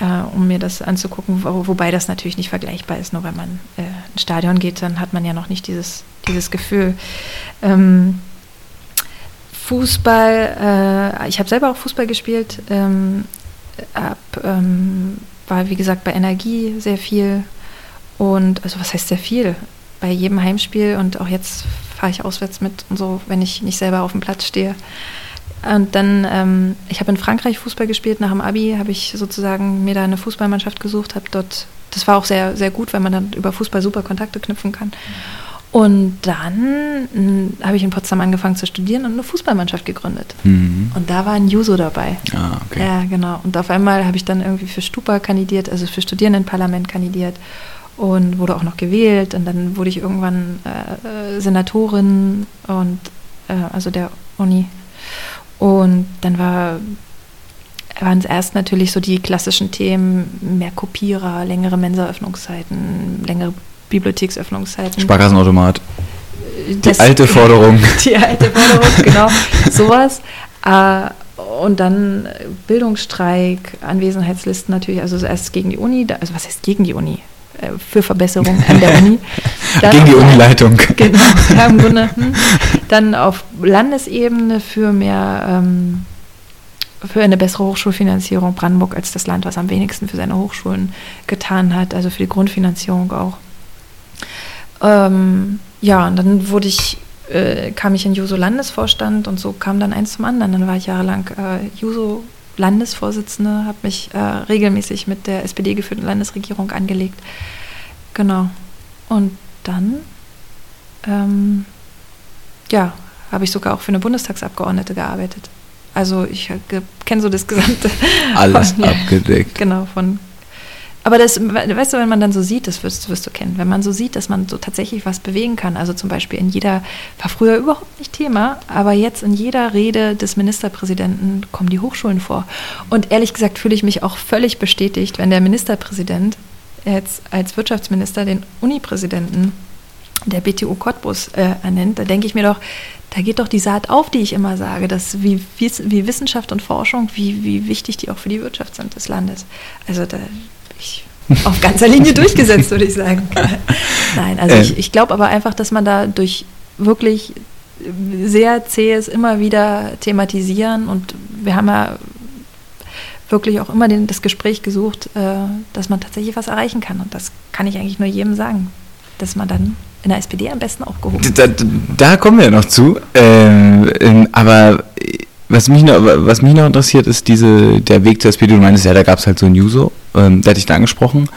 äh, um mir das anzugucken, wo, wobei das natürlich nicht vergleichbar ist. Nur wenn man äh, ins Stadion geht, dann hat man ja noch nicht dieses, dieses Gefühl. Ähm, Fußball, äh, ich habe selber auch Fußball gespielt, ähm, hab, ähm, war wie gesagt bei Energie sehr viel und also was heißt sehr viel? Bei jedem Heimspiel und auch jetzt fahre ich auswärts mit und so, wenn ich nicht selber auf dem Platz stehe. Und dann, ähm, ich habe in Frankreich Fußball gespielt, nach dem Abi habe ich sozusagen mir da eine Fußballmannschaft gesucht, habe dort, das war auch sehr, sehr gut, weil man dann über Fußball super Kontakte knüpfen kann. Und dann mh, habe ich in Potsdam angefangen zu studieren und eine Fußballmannschaft gegründet. Mhm. Und da war ein Juso dabei. Ah, okay. Ja, genau. Und auf einmal habe ich dann irgendwie für Stupa kandidiert, also für Studierendenparlament kandidiert und wurde auch noch gewählt. Und dann wurde ich irgendwann äh, Senatorin und äh, also der Uni. Und dann war waren es erst natürlich so die klassischen Themen, mehr Kopierer, längere Mensaöffnungszeiten, längere Bibliotheksöffnungszeiten. Sparkassenautomat. Die Das- alte Forderung. Die alte Forderung, genau, sowas. Äh, und dann Bildungsstreik, Anwesenheitslisten natürlich, also erst gegen die Uni, also was heißt gegen die Uni? Äh, Für Verbesserungen an der Uni. Dann Gegen die auf- Unileitung. Genau, ja, im Grunde. Hm. Dann auf Landesebene für mehr, ähm, für eine bessere Hochschulfinanzierung. Brandenburg als das Land, was am wenigsten für seine Hochschulen getan hat, also für die Grundfinanzierung auch. Ähm, ja, und dann wurde ich, äh, kam ich in Juso Landesvorstand und so kam dann eins zum anderen. Dann war ich jahrelang äh, Juso Landesvorsitzende, habe mich äh, regelmäßig mit der SPD geführten Landesregierung angelegt. Genau. Und dann, ähm, ja, habe ich sogar auch für eine Bundestagsabgeordnete gearbeitet. Also ich kenne so das gesamte. Alles von- abgedeckt. Genau, von. Aber das, we- weißt du, wenn man dann so sieht, das wirst, wirst du kennen, wenn man so sieht, dass man so tatsächlich was bewegen kann, also zum Beispiel in jeder, war früher überhaupt nicht Thema, aber jetzt in jeder Rede des Ministerpräsidenten kommen die Hochschulen vor. Und ehrlich gesagt fühle ich mich auch völlig bestätigt, wenn der Ministerpräsident jetzt als Wirtschaftsminister den Unipräsidenten der BTU Cottbus äh, ernennt, da denke ich mir doch, da geht doch die Saat auf, die ich immer sage, dass wie, wie, Wissenschaft und Forschung, wie, wie wichtig die auch für die Wirtschaft sind des Landes. Also da ich auf ganzer Linie durchgesetzt, würde ich sagen. Nein, also Ähm. ich, ich glaube aber einfach, dass man da durch wirklich sehr zähes immer wieder thematisieren und wir haben ja wirklich auch immer den, das Gespräch gesucht, äh, dass man tatsächlich was erreichen kann. Und das kann ich eigentlich nur jedem sagen, dass man dann in der SPD am besten aufgehoben ist. Da, da, da kommen wir noch zu. Ähm, ähm, aber äh, was mich, noch, was mich noch interessiert, ist diese, der Weg zur SPD. Du meinst ja, da gab es halt so ein Juso. Ähm, der hat dich da angesprochen.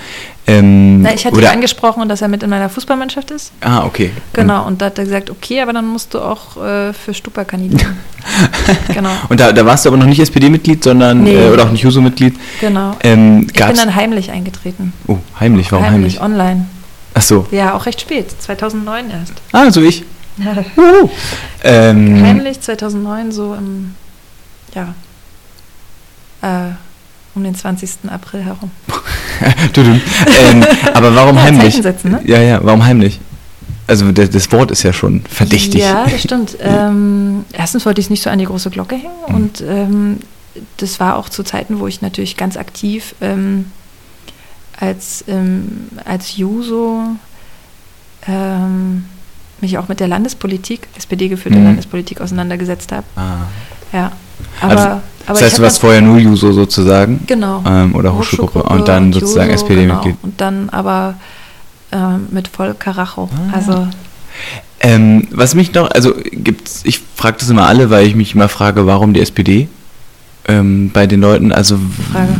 Ähm, Na, ich hatte ihn angesprochen, dass er mit in meiner Fußballmannschaft ist. Ah, okay. Genau, und da hat er gesagt, okay, aber dann musst du auch äh, für Stupa kandidieren. genau, Und da, da warst du aber noch nicht SPD-Mitglied, sondern Nee. äh, oder auch nicht Juso-Mitglied. genau. Ähm, Ich bin dann heimlich eingetreten. oh, heimlich, warum heimlich? online. Ach so. Ja, auch recht spät, 2009 erst. Ah, so ich. Ähm, Heimlich 2009, so im, ja, äh, um den 20. April herum. du, du. Ähm, aber warum Ja, heimlich? Setzen, ne? Ja, ja, warum heimlich? Also das, das Wort ist ja schon verdächtig. Ja, das stimmt. Ähm, erstens wollte ich es nicht so an die große Glocke hängen Mhm. und ähm, das war auch zu Zeiten, wo ich natürlich ganz aktiv ähm, als, ähm, als Juso ähm, mich auch mit der Landespolitik, SPD-geführte Mhm. Landespolitik auseinandergesetzt habe. Ah. Ja. Aber, Also, aber das heißt, du warst vorher nur Juso sozusagen? Genau. Ähm, oder Hochschulgruppe. Und dann sozusagen Juso, SPD-Mitglied. Genau. Und dann aber ähm, mit voll Karacho. Ah. Also Ähm, was mich noch, also gibt's, ich frage das immer alle, weil ich mich immer frage, warum die SPD ähm, bei den Leuten, also Frage.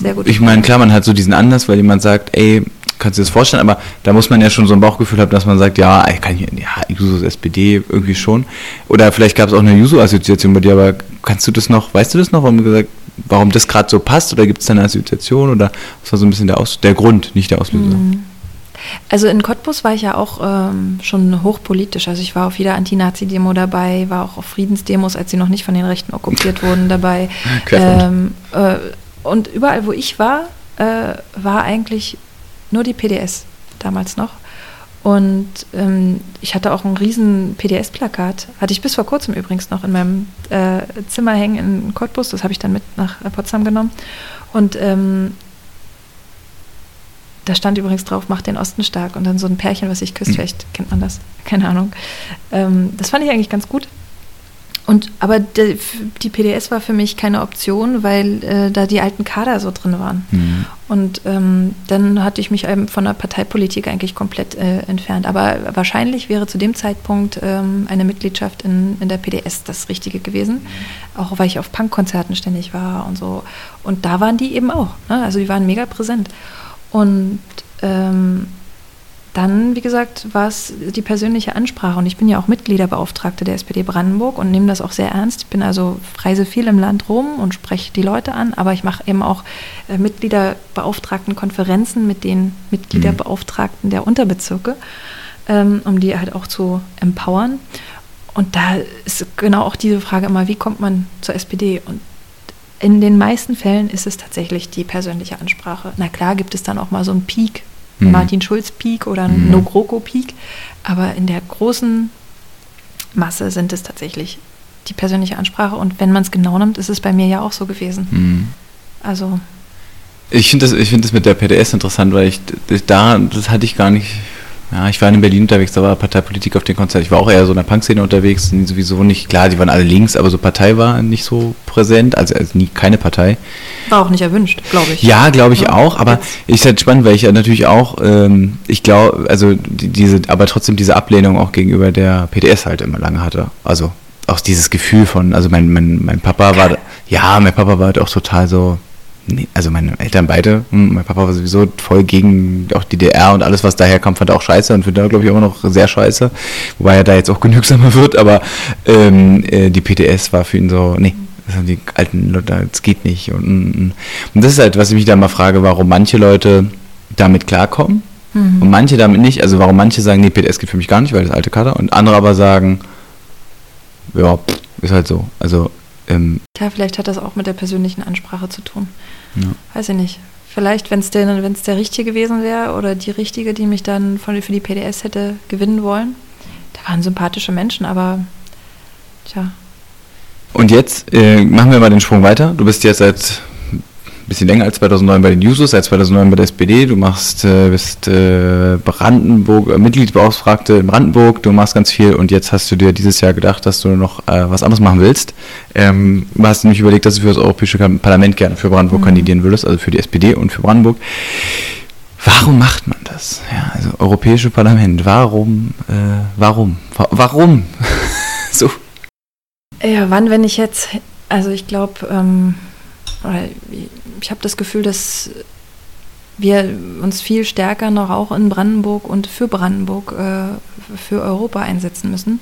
Sehr gut. ich meine, klar, man hat so diesen Anlass, weil jemand sagt, ey, kannst du dir das vorstellen, aber da muss man ja schon so ein Bauchgefühl haben, dass man sagt, ja, kann ich, ja, Jusos SPD irgendwie schon. Oder vielleicht gab es auch eine Juso-Assoziation bei dir, aber kannst du das noch, weißt du das noch, warum, gesagt, warum das gerade so passt? Oder gibt es da eine Assoziation? Oder was war so ein bisschen der, Aus der Grund, nicht der Auslöser? Mhm. Also in Cottbus war ich ja auch ähm, schon hochpolitisch. Also ich war auf jeder Anti-Nazi-Demo dabei, war auch auf Friedensdemos, als sie noch nicht von den Rechten okkupiert wurden, dabei. Ähm, äh, und überall, wo ich war, äh, war eigentlich nur die PDS damals noch. Und ähm, ich hatte auch ein riesen PDS-Plakat, hatte ich bis vor kurzem übrigens noch in meinem äh, Zimmer hängen in Cottbus. Das habe ich dann mit nach äh, Potsdam genommen. Und ähm, da stand übrigens drauf, macht den Osten stark und dann so ein Pärchen, was sich küsst, Mhm. vielleicht kennt man das, keine Ahnung. Ähm, das fand ich eigentlich ganz gut. Und aber de, die PDS war für mich keine Option, weil äh, da die alten Kader so drin waren. Mhm. Und ähm, dann hatte ich mich eben von der Parteipolitik eigentlich komplett äh, entfernt. Aber wahrscheinlich wäre zu dem Zeitpunkt ähm, eine Mitgliedschaft in, in der PDS das Richtige gewesen. Auch weil ich auf Punkkonzerten ständig war und so. Und da waren die eben auch. Ne? Also die waren mega präsent. Und ähm, dann, wie gesagt, war es die persönliche Ansprache. Und ich bin ja auch Mitgliederbeauftragte der SPD Brandenburg und nehme das auch sehr ernst. Ich bin also reise viel im Land rum und spreche die Leute an, aber ich mache eben auch äh, Mitgliederbeauftragten Konferenzen mit den Mitgliederbeauftragten der Unterbezirke, ähm, um die halt auch zu empowern. Und da ist genau auch diese Frage immer, wie kommt man zur SPD? Und in den meisten Fällen ist es tatsächlich die persönliche Ansprache. Na klar gibt es dann auch mal so einen Peak, Mhm. Martin Schulz Peak oder einen Mhm. No GroKo Peak, aber in der großen Masse sind es tatsächlich die persönliche Ansprache und wenn man es genau nimmt, ist es bei mir ja auch so gewesen. Mhm. Also Ich finde das, ich find das mit der PDS interessant, weil ich da, das hatte ich gar nicht. Ja, ich war in Berlin unterwegs, da war Parteipolitik auf dem Konzert. Ich war auch eher so in der Punkszene unterwegs, sowieso nicht, klar, die waren alle links, aber so Partei war nicht so präsent, also, also nie keine Partei. war auch nicht erwünscht, glaube ich. Ja, glaube ich Ja, auch, aber jetzt- ist halt spannend, weil ich ja natürlich auch, ähm, ich glaube, also die, diese, aber trotzdem diese Ablehnung auch gegenüber der PDS halt immer lange hatte. Also auch dieses Gefühl von, also mein, mein, mein Papa war, ja, mein Papa war halt auch total so, also meine Eltern beide, hm, mein Papa war sowieso voll gegen auch die DDR und alles, was daher kam, fand er auch scheiße und findet er, glaube ich, immer noch sehr scheiße, wobei er da jetzt auch genügsamer wird, aber ähm, äh, die PDS war für ihn so, nee, das sind die alten Leute, das geht nicht. Und, und, und das ist halt, was ich mich da mal frage, warum manche Leute damit klarkommen Mhm. und manche damit nicht. Also warum manche sagen, nee, PDS geht für mich gar nicht, weil das alte Kader. Und andere aber sagen, ja, pff, ist halt so. Also, ähm, Ja, vielleicht hat das auch mit der persönlichen Ansprache zu tun. ja. Weiß ich nicht. Vielleicht, wenn es der, wenn's der Richtige gewesen wäre oder die Richtige, die mich dann von, für die PDS hätte gewinnen wollen. Da waren sympathische Menschen, aber tja, Und jetzt äh, machen wir mal den Sprung weiter. Du bist jetzt seit bisschen länger als 2009 bei den Jusos, seit 2009 bei der SPD. Du machst, äh, bist äh, Brandenburg, äh, Mitgliedsbeauftragte in Brandenburg. Du machst ganz viel und jetzt hast du dir dieses Jahr gedacht, dass du noch äh, was anderes machen willst. Ähm, du hast nämlich überlegt, dass du für das Europäische Parlament gerne für Brandenburg kandidieren würdest, also für die SPD und für Brandenburg. Warum macht man das? Ja, also Europäische Parlament. Warum? Äh, warum? Wa- Warum? so. Ja, wann, wenn ich jetzt, also ich glaube, ähm, ich habe das Gefühl, dass wir uns viel stärker noch auch in Brandenburg und für Brandenburg, äh, für Europa einsetzen müssen.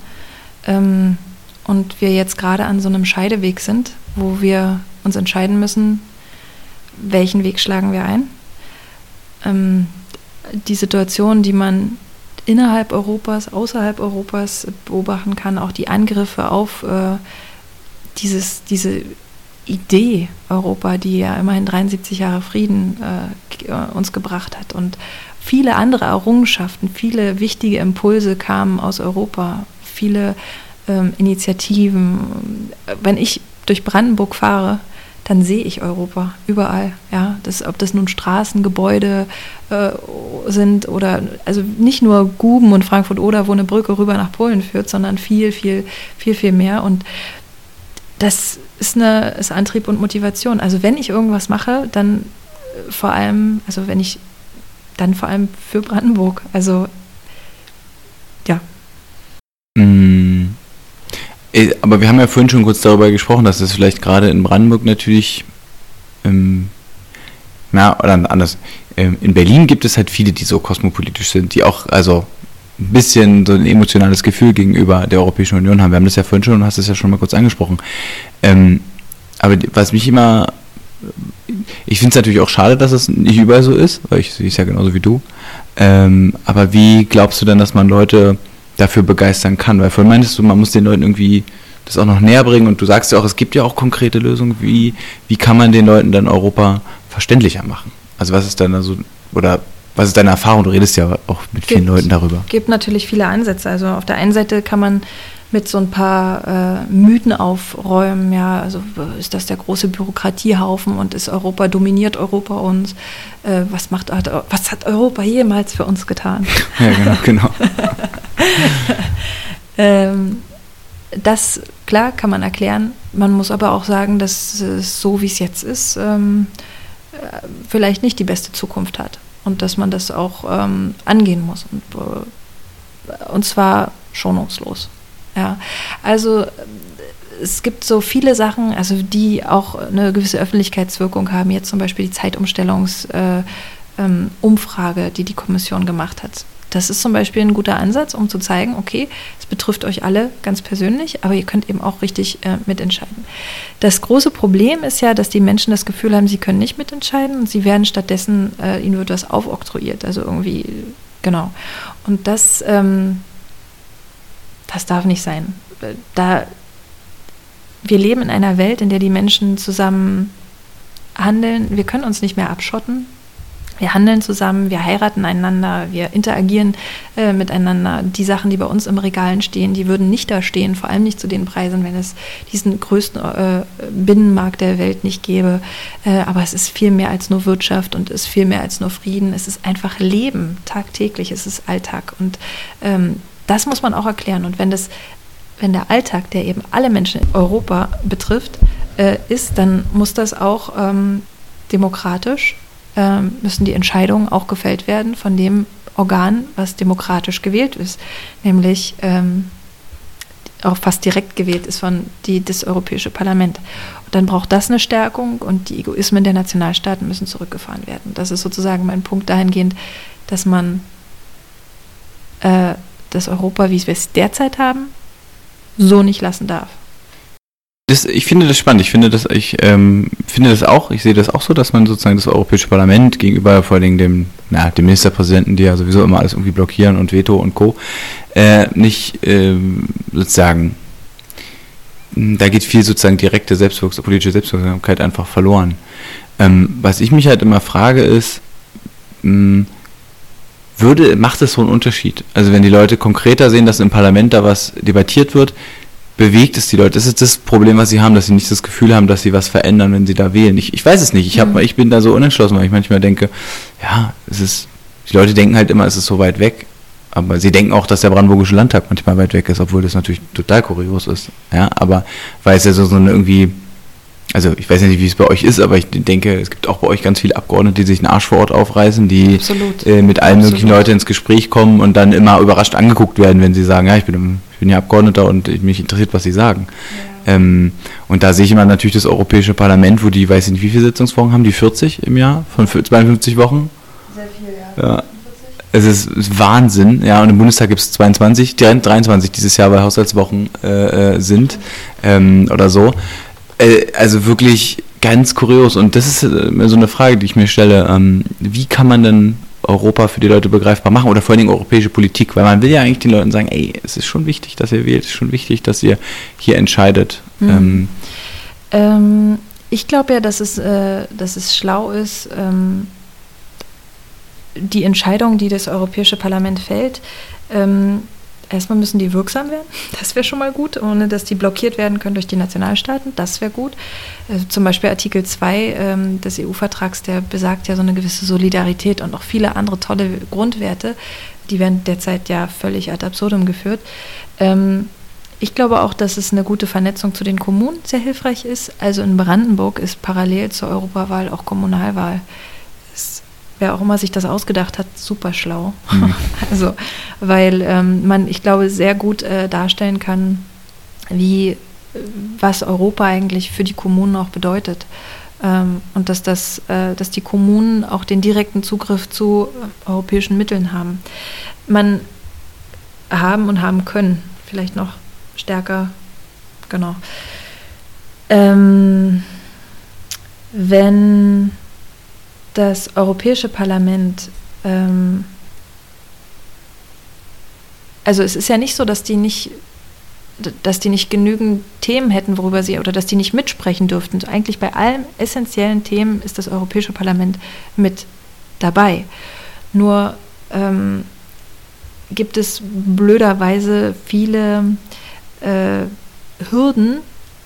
Ähm, und wir jetzt gerade an so einem Scheideweg sind, wo wir uns entscheiden müssen, welchen Weg schlagen wir ein. Ähm, die Situation, die man innerhalb Europas, außerhalb Europas beobachten kann, auch die Angriffe auf äh, dieses, diese Idee Europa, die ja immerhin 73 Jahre Frieden äh, äh, uns gebracht hat und viele andere Errungenschaften, viele wichtige Impulse kamen aus Europa, viele ähm, Initiativen. Wenn ich durch Brandenburg fahre, dann sehe ich Europa überall. Ja, das, ob das nun Straßen, Gebäude äh, sind oder also nicht nur Guben und Frankfurt oder wo eine Brücke rüber nach Polen führt, sondern viel, viel, viel, viel mehr. Und das ist eine ist Antrieb und Motivation. Also wenn ich irgendwas mache, dann äh, vor allem, also wenn ich dann vor allem für Brandenburg. Also ja. Mm. Äh, aber wir haben ja vorhin schon kurz darüber gesprochen, dass es vielleicht gerade in Brandenburg natürlich, ähm, na, oder anders, ähm, in Berlin gibt es halt viele, die so kosmopolitisch sind, die auch, also ein bisschen so ein emotionales Gefühl gegenüber der Europäischen Union haben. Wir haben das ja vorhin schon, hast es ja schon mal kurz angesprochen. Ähm, aber was mich immer, ich finde es natürlich auch schade, dass es nicht überall so ist, weil ich sehe es ja genauso wie du. Ähm, aber wie glaubst du denn, dass man Leute dafür begeistern kann? Weil vorhin meintest du, man muss den Leuten irgendwie das auch noch näher bringen und du sagst ja auch, es gibt ja auch konkrete Lösungen. Wie, wie kann man den Leuten dann Europa verständlicher machen? Also was ist dann also, oder was ist deine Erfahrung? Du redest ja auch mit vielen Gibt- Leuten darüber. gibt natürlich viele Ansätze. Also auf der einen Seite kann man mit so ein paar äh, Mythen aufräumen, ja, also ist das der große Bürokratiehaufen und ist Europa, dominiert Europa uns? Äh, was macht hat, was hat Europa jemals für uns getan? Ja, genau, genau. Ähm, das, klar, kann man erklären. Man muss aber auch sagen, dass es so, wie es jetzt ist, ähm, äh, vielleicht nicht die beste Zukunft hat. Und dass man das auch ähm, angehen muss. Und, äh, und zwar schonungslos. Ja. Also es gibt so viele Sachen, also die auch eine gewisse Öffentlichkeitswirkung haben. Jetzt zum Beispiel die Zeitumstellungsumfrage, äh, ähm, die die Kommission gemacht hat. Das ist zum Beispiel ein guter Ansatz, um zu zeigen, okay, es betrifft euch alle ganz persönlich, aber ihr könnt eben auch richtig äh, mitentscheiden. Das große Problem ist ja, dass die Menschen das Gefühl haben, sie können nicht mitentscheiden und sie werden stattdessen, äh, ihnen wird was aufoktroyiert, also irgendwie, genau. Und das, ähm, das darf nicht sein. Da, wir leben in einer Welt, in der die Menschen zusammen handeln. Wir können uns nicht mehr abschotten. Wir handeln zusammen, wir heiraten einander, wir interagieren äh, miteinander. Die Sachen, die bei uns im Regalen stehen, die würden nicht da stehen, vor allem nicht zu den Preisen, wenn es diesen größten äh, Binnenmarkt der Welt nicht gäbe. Äh, aber es ist viel mehr als nur Wirtschaft und es ist viel mehr als nur Frieden. Es ist einfach Leben, tagtäglich, es ist Alltag. Und ähm, das muss man auch erklären. Und wenn das wenn der Alltag, der eben alle Menschen in Europa betrifft, äh, ist, dann muss das auch ähm, demokratisch, ähm, müssen die Entscheidungen auch gefällt werden von dem Organ, was demokratisch gewählt ist, nämlich ähm, auch fast direkt gewählt ist von die, das Europäische Parlament. Und dann braucht das eine Stärkung und die Egoismen der Nationalstaaten müssen zurückgefahren werden. Das ist sozusagen mein Punkt dahingehend, dass man äh, das Europa, wie wir es derzeit haben, so nicht lassen darf. Das, ich finde das spannend. Ich finde das, ich ähm, finde das auch, ich sehe das auch so, dass man sozusagen das Europäische Parlament gegenüber vor allem dem, na, dem Ministerpräsidenten, die ja sowieso immer alles irgendwie blockieren und Veto und Co., äh, nicht ähm, sozusagen, da geht viel sozusagen direkte Selbstwirksam, politische Selbstwirksamkeit einfach verloren. Ähm, was ich mich halt immer frage ist, mh, würde, macht es so einen Unterschied? Also wenn die Leute konkreter sehen, dass im Parlament da was debattiert wird, bewegt es die Leute? Das ist das Problem, was sie haben, dass sie nicht das Gefühl haben, dass sie was verändern, wenn sie da wählen. Ich, ich weiß es nicht. Ich, hab, ich bin da so unentschlossen, weil ich manchmal denke, ja, es ist, die Leute denken halt immer, es ist so weit weg. Aber sie denken auch, dass der Brandenburgische Landtag manchmal weit weg ist, obwohl das natürlich total kurios ist. Ja, aber weil es ja so, so eine irgendwie, also ich weiß ja nicht, wie es bei euch ist, aber ich denke, es gibt auch bei euch ganz viele Abgeordnete, die sich einen Arsch vor Ort aufreißen, die äh, mit allen möglichen Absolut. Leuten ins Gespräch kommen und dann immer überrascht angeguckt werden, wenn sie sagen, ja, ich bin, ich bin ja Abgeordneter und ich- mich interessiert, was sie sagen. Ähm, und da sehe ich immer natürlich das Europäische Parlament, wo die, weiß ich nicht, wie viele Sitzungswochen haben, die 40 im Jahr von 52 Wochen? Sehr viel, ja. Es ist, Wahnsinn, ja, und im Bundestag gibt es 22, die 23 dieses Jahr, weil Haushaltswochen äh, äh, sind ähm, oder so. Äh, also wirklich ganz kurios. Und das ist äh, so eine Frage, die ich mir stelle. Ähm, wie kann man denn Europa für die Leute begreifbar machen oder vor allen Dingen europäische Politik? Weil man will ja eigentlich den Leuten sagen, ey, es ist schon wichtig, dass ihr wählt, es ist schon wichtig, dass ihr hier entscheidet. Mhm. Ähm, Ähm, ich glaube ja, dass es, äh, dass es schlau ist, ähm, die Entscheidung, die das Europäische Parlament fällt, ähm, erstmal müssen die wirksam werden. Das wäre schon mal gut, ohne dass die blockiert werden können durch die Nationalstaaten. Das wäre gut. Also zum Beispiel Artikel 2 ähm, des EU-Vertrags, der besagt ja so eine gewisse Solidarität und auch viele andere tolle Grundwerte. Die werden derzeit ja völlig ad absurdum geführt. Ähm, ich glaube auch, dass es eine gute Vernetzung zu den Kommunen sehr hilfreich ist. Also in Brandenburg ist parallel zur Europawahl auch Kommunalwahl. Wer auch immer sich das ausgedacht hat, super schlau. Mhm. also, weil ähm, man, ich glaube, sehr gut äh, darstellen kann, wie, was Europa eigentlich für die Kommunen auch bedeutet. Ähm, und dass, das, äh, dass die Kommunen auch den direkten Zugriff zu äh, europäischen Mitteln haben. Man haben und haben können, vielleicht noch stärker, genau. Ähm, wenn das Europäische Parlament, ähm, also es ist ja nicht so, dass die nicht, dass die nicht genügend Themen hätten, worüber sie oder dass die nicht mitsprechen dürften. Eigentlich bei allen essentiellen Themen ist das Europäische Parlament mit dabei. Nur ähm, gibt es blöderweise viele äh, Hürden,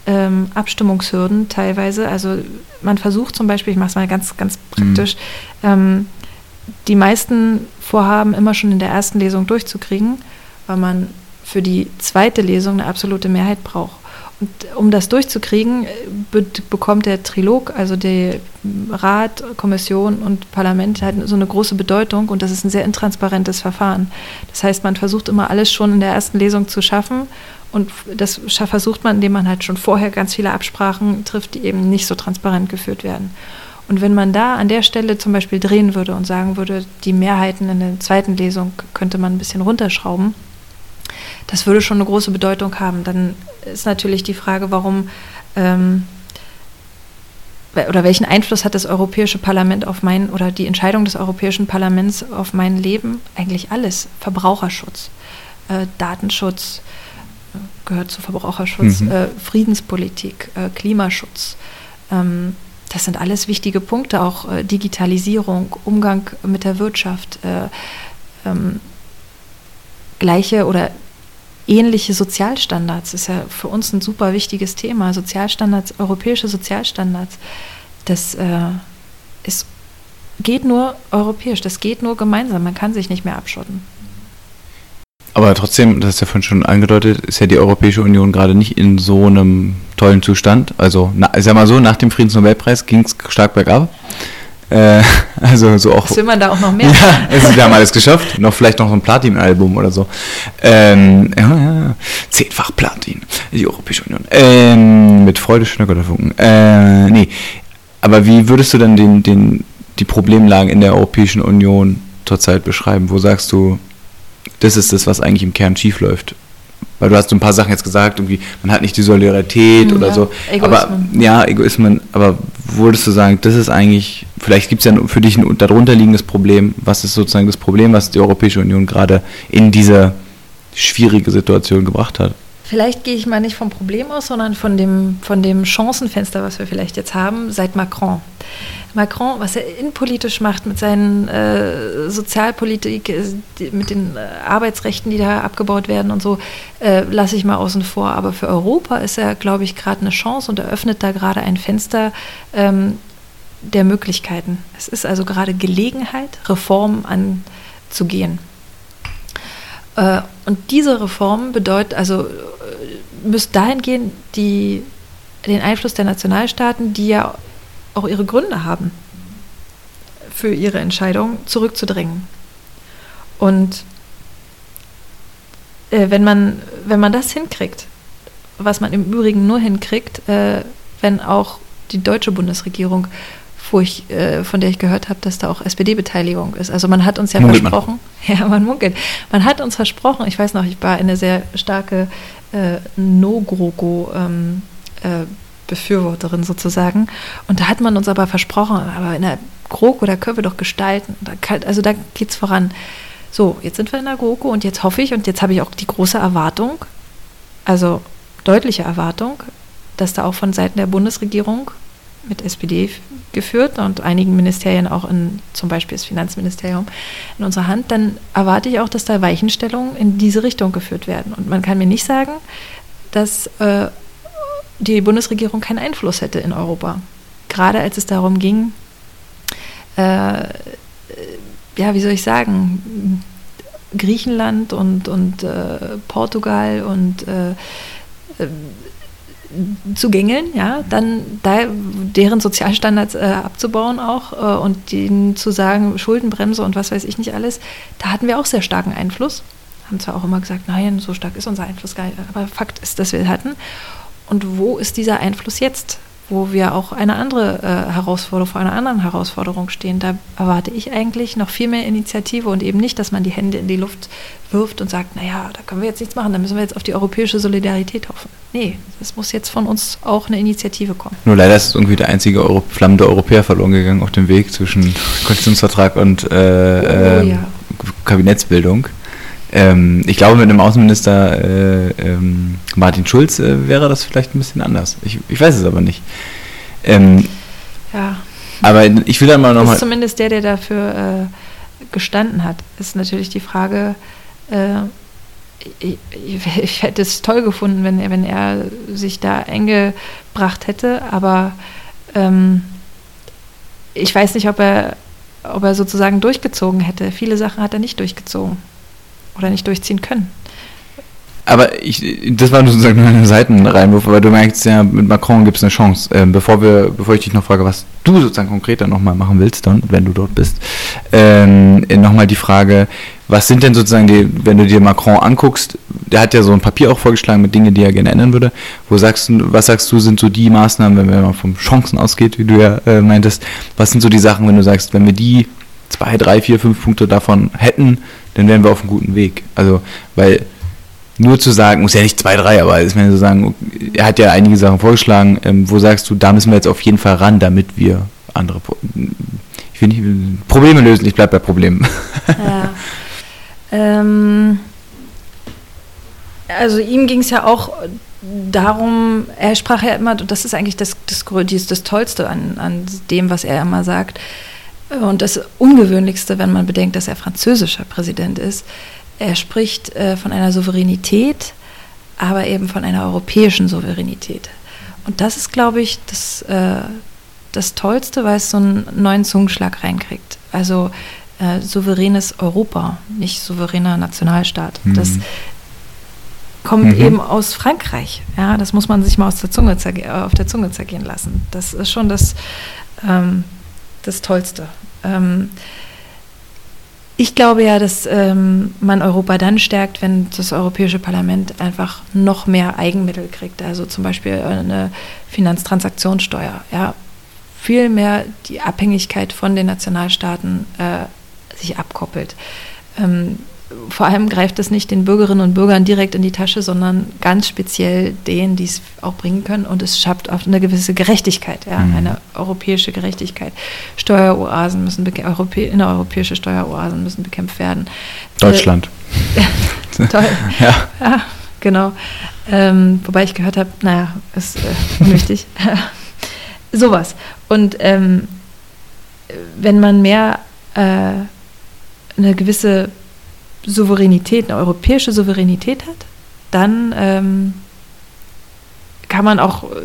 ähm, Abstimmungshürden teilweise. Also man versucht zum Beispiel, ich mache es mal ganz, ganz praktisch, mhm. ähm, die meisten Vorhaben immer schon in der ersten Lesung durchzukriegen, weil man für die zweite Lesung eine absolute Mehrheit braucht. Um das durchzukriegen, be bekommt der Trilog, also der Rat, Kommission und Parlament, halt so eine große Bedeutung und das ist ein sehr intransparentes Verfahren. Das heißt, man versucht immer alles schon in der ersten Lesung zu schaffen und das versucht man, indem man halt schon vorher ganz viele Absprachen trifft, die eben nicht so transparent geführt werden. Und wenn man da an der Stelle zum Beispiel drehen würde und sagen würde, die Mehrheiten in der zweiten Lesung könnte man ein bisschen runterschrauben, das würde schon eine große Bedeutung haben. Dann ist natürlich die Frage, warum ähm, oder welchen Einfluss hat das Europäische Parlament auf mein oder die Entscheidung des Europäischen Parlaments auf mein Leben? Eigentlich alles. Verbraucherschutz, äh, Datenschutz, gehört zu Verbraucherschutz, mhm. äh, Friedenspolitik, äh, Klimaschutz. Ähm, das sind alles wichtige Punkte, auch äh, Digitalisierung, Umgang mit der Wirtschaft, äh, ähm, gleiche oder ähnliche Sozialstandards ist ja für uns ein super wichtiges Thema. Sozialstandards, europäische Sozialstandards, das äh, ist, geht nur europäisch, das geht nur gemeinsam. Man kann sich nicht mehr abschotten. Aber trotzdem, das ist ja vorhin schon angedeutet, ist ja die Europäische Union gerade nicht in so einem tollen Zustand. Also, na, ich sag mal so, nach dem Friedensnobelpreis ging es stark bergab. Äh, also so auch. Was will man da auch noch mehr? Ja, also wir haben alles geschafft. Noch vielleicht noch so ein Platin-Album oder so. Ähm, ja, ja, zehnfach Platin, die Europäische Union. Ähm, mit Freude schöner Götterfunken. Äh, nee. Aber wie würdest du dann den, den, die Problemlagen in der Europäischen Union zurzeit beschreiben? Wo sagst du, das ist das, was eigentlich im Kern schief läuft. Weil du hast so ein paar Sachen jetzt gesagt, irgendwie, man hat nicht die Solidarität ja, oder so. Egoismen. Aber ja, Egoismen, aber würdest du sagen, das ist eigentlich, vielleicht gibt es ja für dich ein darunter liegendes Problem. Was ist sozusagen das Problem, was die Europäische Union gerade in diese schwierige Situation gebracht hat? Vielleicht gehe ich mal nicht vom Problem aus, sondern von dem, von dem Chancenfenster, was wir vielleicht jetzt haben, seit Macron. Macron, was er innenpolitisch macht mit seinen äh, Sozialpolitik, äh, mit den äh, Arbeitsrechten, die da abgebaut werden und so, äh, lasse ich mal außen vor. Aber für Europa ist er, glaube ich, gerade eine Chance und eröffnet da gerade ein Fenster ähm, der Möglichkeiten. Es ist also gerade Gelegenheit, Reformen anzugehen. Äh, und diese Reformen bedeutet, also äh, müsste dahin gehen, die, den Einfluss der Nationalstaaten, die ja auch ihre Gründe haben, für ihre Entscheidung zurückzudrängen. Und äh, wenn, man, wenn man das hinkriegt, was man im Übrigen nur hinkriegt, wenn auch die deutsche Bundesregierung, wo ich, äh, von der ich gehört habe, dass da auch SPD-Beteiligung ist. Also man hat uns ja munkelt versprochen, man. ja, man munkelt, man hat uns versprochen, ich weiß noch, ich war eine sehr starke äh, No-GroKo ähm, äh, Befürworterin sozusagen. Und da hat man uns aber versprochen, aber in der GroKo, da können wir doch gestalten. Da kann, also da geht es voran. So, jetzt sind wir in der GroKo und jetzt hoffe ich und jetzt habe ich auch die große Erwartung, also deutliche Erwartung, dass da auch von Seiten der Bundesregierung mit SPD geführt und einigen Ministerien auch in zum Beispiel das Finanzministerium in unserer Hand, dann erwarte ich auch, dass da Weichenstellungen in diese Richtung geführt werden. Und man kann mir nicht sagen, dass äh, die Bundesregierung keinen Einfluss hätte in Europa. Gerade als es darum ging, äh, ja, wie soll ich sagen, Griechenland und, und äh, Portugal und äh, äh, zu gängeln, ja, dann da deren Sozialstandards äh, abzubauen auch äh, und denen zu sagen, Schuldenbremse und was weiß ich nicht alles, da hatten wir auch sehr starken Einfluss. Haben zwar auch immer gesagt, nein, so stark ist unser Einfluss gar nicht, aber Fakt ist, dass wir hatten. Und wo ist dieser Einfluss jetzt? Wo wir auch eine andere äh, Herausforderung vor einer anderen Herausforderung stehen. Da erwarte ich eigentlich noch viel mehr Initiative und eben nicht, dass man die Hände in die Luft wirft und sagt, naja, da können wir jetzt nichts machen, da müssen wir jetzt auf die europäische Solidarität hoffen. Nee, es muss jetzt von uns auch eine Initiative kommen. Nur leider ist irgendwie der einzige Euro flammende Europäer verloren gegangen auf dem Weg zwischen Koalitionsvertrag und äh, Oh, ähm, ja. Kabinettsbildung. Ähm, ich glaube, mit einem Außenminister äh, ähm, Martin Schulz äh, wäre das vielleicht ein bisschen anders. Ich, ich weiß es aber nicht. Ähm, Ja, aber ich will dann mal ist nochmal. zumindest der, der dafür äh, gestanden hat. Ist natürlich die Frage, äh, ich, ich, ich hätte es toll gefunden, wenn er, wenn er sich da eingebracht hätte, aber ähm, ich weiß nicht, ob er, ob er sozusagen durchgezogen hätte. Viele Sachen hat er nicht durchgezogen oder nicht durchziehen können. Aber ich, das war sozusagen nur ein Seitenreinwurf, aber du merkst ja, mit Macron gibt es eine Chance. Ähm, bevor, wir, bevor ich dich noch frage, was du sozusagen konkreter nochmal machen willst, dann, wenn du dort bist, ähm, nochmal die Frage, was sind denn sozusagen die, wenn du dir Macron anguckst, der hat ja so ein Papier auch vorgeschlagen mit Dingen, die er gerne ändern würde. Wo sagst du, was sagst du, sind so die Maßnahmen, wenn man mal von Chancen ausgeht, wie du ja äh, meintest, was sind so die Sachen, wenn du sagst, wenn wir die zwei, drei, vier, fünf Punkte davon hätten, dann wären wir auf einem guten Weg. Also, weil nur zu sagen, muss ja nicht zwei, drei, aber ist mir so sagen, er hat ja einige Sachen vorgeschlagen, ähm, wo sagst du, da müssen wir jetzt auf jeden Fall ran, damit wir andere Pro ich will nicht Probleme lösen, ich bleib bei Problemen. Ja. ähm, also ihm ging es ja auch darum, er sprach ja immer, das ist eigentlich das, das, dies- das Tollste an, an dem, was er immer sagt, und das Ungewöhnlichste, wenn man bedenkt, dass er französischer Präsident ist. Er spricht äh, von einer Souveränität, aber eben von einer europäischen Souveränität. Und das ist, glaube ich, das, äh, das Tollste, weil es so einen neuen Zungenschlag reinkriegt. Also äh, souveränes Europa, nicht souveräner Nationalstaat. Mhm. Das kommt Mhm. eben aus Frankreich. Ja, das muss man sich mal aus der Zunge äh, auf der Zunge zergehen lassen. Das ist schon das, ähm, das Tollste. Ähm, ich glaube ja, dass ähm, man Europa dann stärkt, wenn das Europäische Parlament einfach noch mehr Eigenmittel kriegt. Also zum Beispiel eine Finanztransaktionssteuer. Ja, viel mehr die Abhängigkeit von den Nationalstaaten äh, sich abkoppelt. Ähm, vor allem greift es nicht den Bürgerinnen und Bürgern direkt in die Tasche, sondern ganz speziell denen, die es auch bringen können. Und es schafft auch eine gewisse Gerechtigkeit, ja, Mhm. eine europäische Gerechtigkeit. Steueroasen müssen Europä innereuropäische Steueroasen müssen bekämpft werden. Deutschland. Äh, toll. Ja. Ja, genau. Ähm, wobei ich gehört habe, naja, ist äh, unwichtig. Sowas. Und ähm, wenn man mehr äh, eine gewisse Souveränität, eine europäische Souveränität hat, dann ähm, kann man auch äh,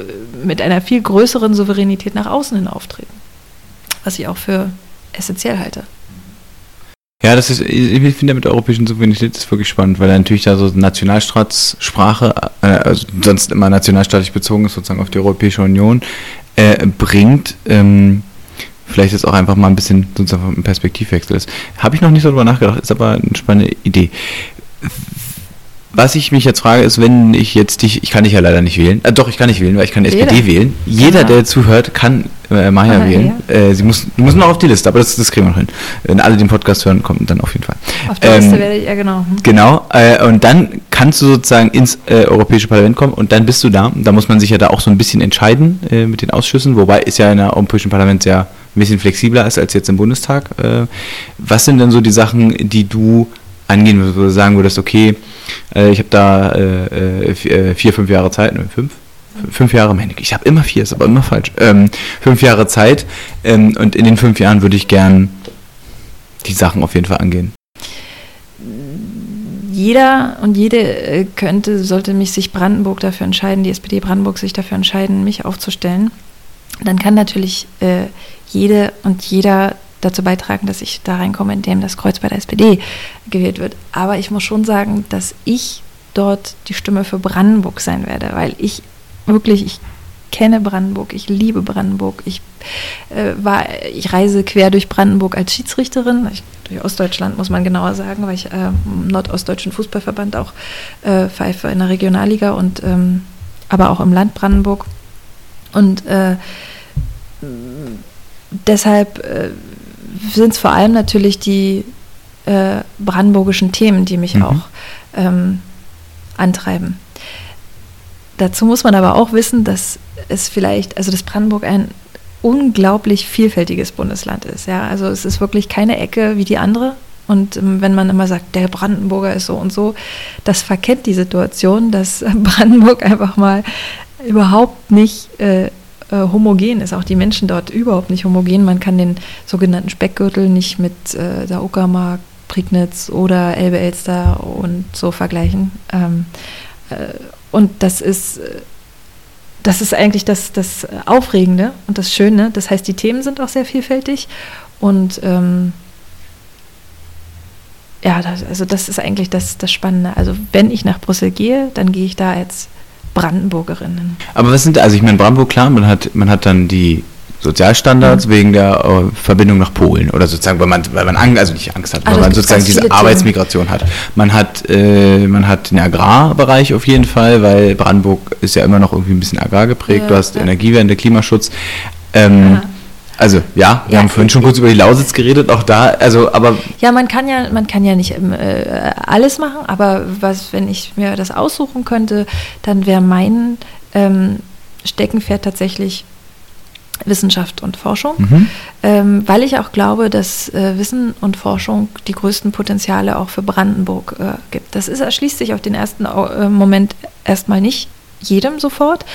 mit einer viel größeren Souveränität nach außen hin auftreten. Was ich auch für essentiell halte. Ja, das ist, ich finde mit der europäischen Souveränität ist wirklich spannend, weil natürlich da so Nationalstaatssprache, äh, also sonst immer nationalstaatlich bezogen ist, sozusagen auf die Europäische Union, äh, bringt. Ähm, vielleicht jetzt auch einfach mal ein bisschen sozusagen ein Perspektivwechsel ist. Habe ich noch nicht so drüber nachgedacht, ist aber eine spannende Idee. Was ich mich jetzt frage, ist, wenn ich jetzt dich, ich kann dich ja leider nicht wählen, äh, doch, ich kann nicht wählen, weil ich kann Jeder. SPD wählen. Jeder, Genau. der zuhört, kann äh, Maya Ah, wählen. Äh, sie muss, du musst noch auf die Liste, aber das, das kriegen wir noch hin. Wenn alle den Podcast hören, kommt dann auf jeden Fall. Auf der Ähm, Liste werde ich, ja genau. Hm. Genau, äh, und dann kannst du sozusagen ins äh, Europäische Parlament kommen und dann bist du da. Da muss man sich ja da auch so ein bisschen entscheiden äh, mit den Ausschüssen, wobei ist ja in der Europäischen Parlament sehr ein bisschen flexibler ist als jetzt im Bundestag. Äh, was sind denn so die Sachen, die du angehen würdest, wo du sagen würdest, okay, äh, ich habe da äh, vier, fünf Jahre Zeit, ne, fünf? Fünf Jahre, meine ich, ich habe immer vier, ist aber immer falsch. Ähm, fünf Jahre Zeit ähm, und in den fünf Jahren würde ich gern die Sachen auf jeden Fall angehen. Jeder und jede könnte, sollte mich sich Brandenburg dafür entscheiden, die SPD Brandenburg sich dafür entscheiden, mich aufzustellen. Dann kann natürlich äh, jede und jeder dazu beitragen, dass ich da reinkomme, indem das Kreuz bei der SPD gewählt wird. Aber ich muss schon sagen, dass ich dort die Stimme für Brandenburg sein werde, weil ich wirklich, ich kenne Brandenburg, ich liebe Brandenburg. Ich, äh, war, ich reise quer durch Brandenburg als Schiedsrichterin, ich, durch Ostdeutschland muss man genauer sagen, weil ich äh, im Nordostdeutschen Fußballverband auch äh, pfeife in der Regionalliga und ähm, aber auch im Land Brandenburg. Und äh, deshalb äh, sind es vor allem natürlich die äh, brandenburgischen Themen, die mich mhm. auch ähm, antreiben. Dazu muss man aber auch wissen, dass es vielleicht, also dass Brandenburg ein unglaublich vielfältiges Bundesland ist. Ja, also es ist wirklich keine Ecke wie die andere. Und ähm, wenn man immer sagt, der Brandenburger ist so und so, das verkennt die Situation, dass Brandenburg einfach mal überhaupt nicht äh, äh, homogen ist. Auch die Menschen dort überhaupt nicht homogen. Man kann den sogenannten Speckgürtel nicht mit äh, der Uckermark, Prignitz oder Elbe-Elster und so vergleichen. Ähm, äh, und das ist, äh, das ist eigentlich das, das Aufregende und das Schöne. Das heißt, die Themen sind auch sehr vielfältig und ähm, ja, das, also das ist eigentlich das, das Spannende. Also wenn ich nach Brüssel gehe, dann gehe ich da als Brandenburgerin. Aber was sind, also ich meine, Brandenburg, klar, man hat, man hat dann die Sozialstandards mhm. wegen der äh, Verbindung nach Polen oder sozusagen, weil man, weil man Angst, also nicht Angst hat, also weil man sozusagen diese Arbeitsmigration hat. Man hat, äh, man hat den Agrarbereich auf jeden Fall, weil Brandenburg ist ja immer noch irgendwie ein bisschen agrargeprägt. Ja, du hast ja. Energiewende, Klimaschutz. Ähm, ja. Also ja, wir ja, haben vorhin schon kurz über die Lausitz geredet, auch da, also aber. Ja, man kann ja, man kann ja nicht ähm, äh, alles machen, aber was, wenn ich mir das aussuchen könnte, dann wäre mein ähm, Steckenpferd tatsächlich Wissenschaft und Forschung, mhm. ähm, weil ich auch glaube, dass äh, Wissen und Forschung die größten Potenziale auch für Brandenburg äh, gibt. Das ist, erschließt sich auf den ersten äh, Moment erstmal nicht jedem sofort,